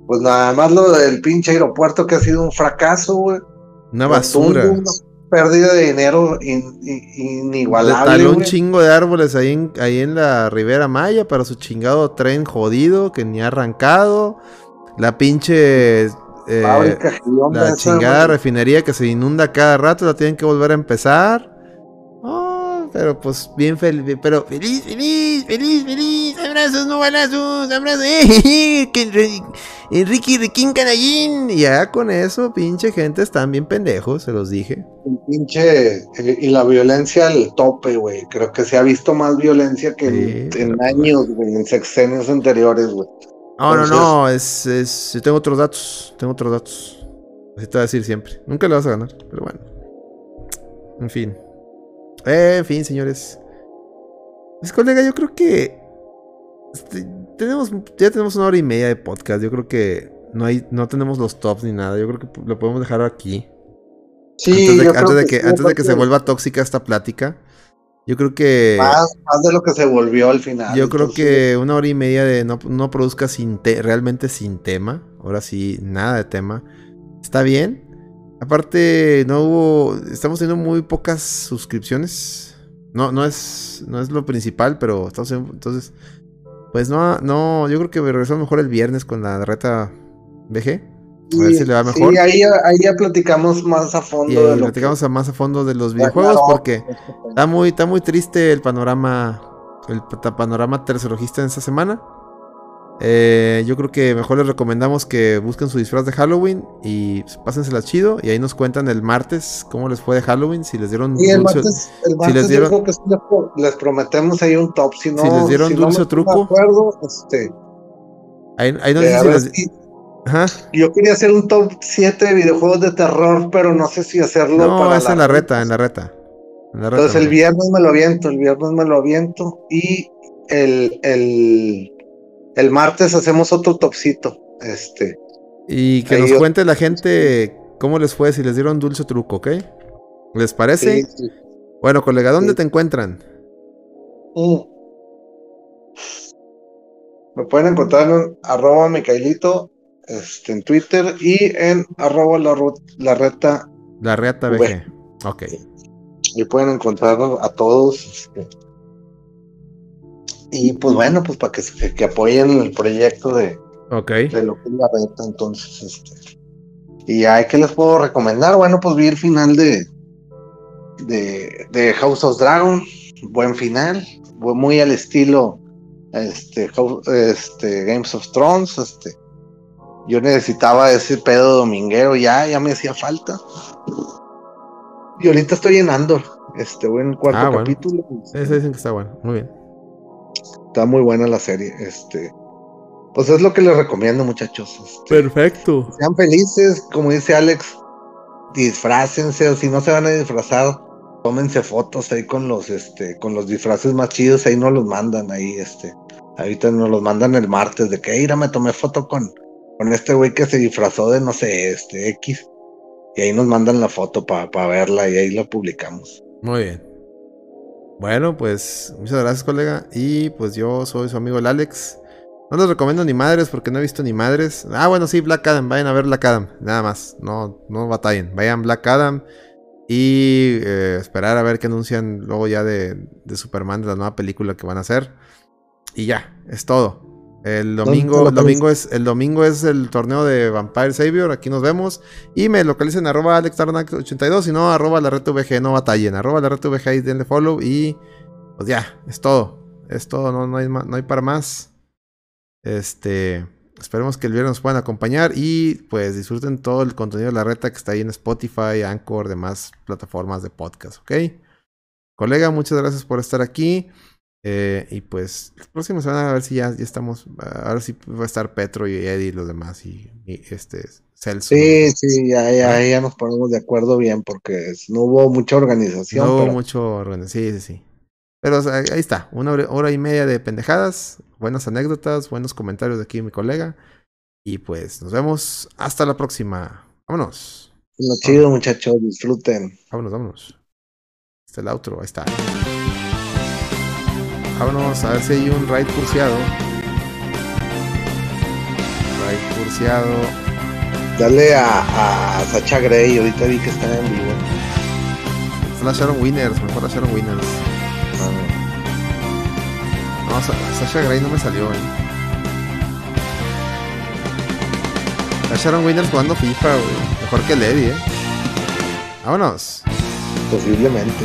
Pues nada más lo del pinche aeropuerto que ha sido un fracaso, güey. Una basura. Pérdida de dinero inigualable. Le un chingo de árboles ahí en, ahí en la Ribera Maya para su chingado tren jodido que ni ha arrancado. La pinche eh, la chingada refinería que se inunda cada rato, la tienen que volver a empezar. Pero pues bien feliz, pero feliz, feliz, feliz, feliz. Abrazos, no balazos, abrazos. Eh, Enrique Riquín Canallín. Y ya con eso, pinche gente, están bien pendejos, se los dije. El pinche. Eh, y la violencia al tope, güey. Creo que se ha visto más violencia que en, años, güey, en sexenios anteriores, güey. No, no, no, es, es. Yo tengo otros datos. Tengo otros datos. Así te voy a decir siempre. Nunca le vas a ganar, pero bueno. En fin. Eh, en fin, señores. Mis colega, yo creo que. Este, tenemos, ya tenemos una hora y media de podcast. Yo creo que no hay, no tenemos los tops ni nada. Yo creo que lo podemos dejar aquí. Sí, antes de, que, antes de que, se vuelva tóxica esta plática. Yo creo que. Más, de lo que se volvió al final. Yo creo que una hora y media de no, no produzca sin realmente sin tema. Ahora sí, nada de tema. Está bien. Aparte, no hubo. Estamos teniendo muy pocas suscripciones. No, no es. No es lo principal, pero estamos entonces. Pues no, no. Yo creo que regresamos mejor el viernes con la reta BG. a ver si le va mejor. Sí, ahí, ahí ya platicamos más a fondo. Y de platicamos más a fondo de los videojuegos porque está muy, está muy triste el panorama, el panorama tercerogista en esta semana. Eh, yo creo que mejor les recomendamos que busquen su disfraz de Halloween y pásensela chido. Y ahí nos cuentan el martes cómo les fue de Halloween. Si les dieron el martes, el martes si les dieron, que les prometemos ahí un top. Si, no, si les dieron dulce o truco. Acuerdo, este, ahí, ahí no dice si les... Yo quería hacer un top 7 de videojuegos de terror, pero no sé si hacerlo. No, es en la reta, en la reta. En la reta Entonces el viernes me lo aviento, el viernes me lo aviento. Y el, el el martes hacemos otro topcito. Este. Y que nos cuente la gente cómo les fue, si les dieron dulce truco, ¿ok? ¿Les parece? Sí, Bueno, colega, ¿dónde te encuentran? Mm. Me pueden encontrar en arroba Micaelito este, en Twitter y en arroba la, la reta. La reta VG. Ok. Y pueden encontrar a todos. Este, y pues bueno, pues para que, que apoyen el proyecto de, de lo que es la reta, entonces, este. Y hay que les puedo recomendar, bueno, pues vi el final de, de, de House of Dragon, buen final, muy al estilo este, este Games of Thrones, este. Yo necesitaba ese pedo dominguero ya, ya me hacía falta. Y ahorita estoy llenando, este, voy en el cuarto ah, capítulo. Ese dicen que está bueno, muy bien. Está muy buena la serie. Este, pues es lo que les recomiendo, muchachos. Este, Perfecto. Sean felices, como dice Alex, disfrácense, o si no se van a disfrazar, tómense fotos ahí con los, este, con los disfraces más chidos, ahí no los mandan, ahí, este, ahorita nos los mandan el martes, de que, ira, me tomé foto con, con este güey que se disfrazó de, no sé, este, X, y ahí nos mandan la foto para verla y ahí la publicamos. Muy bien. Bueno, pues muchas gracias, colega. Y pues yo soy su amigo el Alex. No les recomiendo ni madres porque no he visto ni madres. Ah, bueno, sí, Black Adam. Vayan a ver Black Adam. Nada más. No, no batallen. Vayan Black Adam. Y eh, esperar a ver qué anuncian luego ya de, de Superman, de la nueva película que van a hacer. Y ya, es todo. El domingo, el domingo es, el domingo es el torneo de Vampire Savior. Aquí nos vemos. Y me localicen arroba AlexTarnac82. Y no, arroba la red VG. No batallen. Arroba la red VG denle follow. Y pues ya, es todo. Es todo. No, no, hay, no hay para más. Este. Esperemos que el viernes nos puedan acompañar. Y pues disfruten todo el contenido de la reta que está ahí en Spotify, Anchor, demás plataformas de podcast. ¿Ok? Colega, muchas gracias por estar aquí. Eh, y pues, la próxima semana a ver si ya, ya estamos. A ver si va a estar Petro y Eddie y los demás. Y, este Celso. Sí, sí, ya, ya, ya, nos ponemos de acuerdo bien porque no hubo mucha organización. No hubo mucho organización. Sí, sí, sí. Pero ahí está, una hora, y media de pendejadas, buenas anécdotas, buenos comentarios de aquí mi colega. Y pues nos vemos hasta la próxima. Vámonos. Lo chido, muchachos, disfruten. Vámonos, vámonos. Este es el outro, ahí está. Vámonos a ver si hay un raid curseado. Raid curseado. Dale a, a Sacha Gray, ahorita vi que está en vivo. Flasharon winners, mejor flasharon winners. Ah. No, Sasha Gray no me salió, eh. Flasharon winners jugando FIFA, güey. Mejor que Lady, eh. Vámonos. Posiblemente.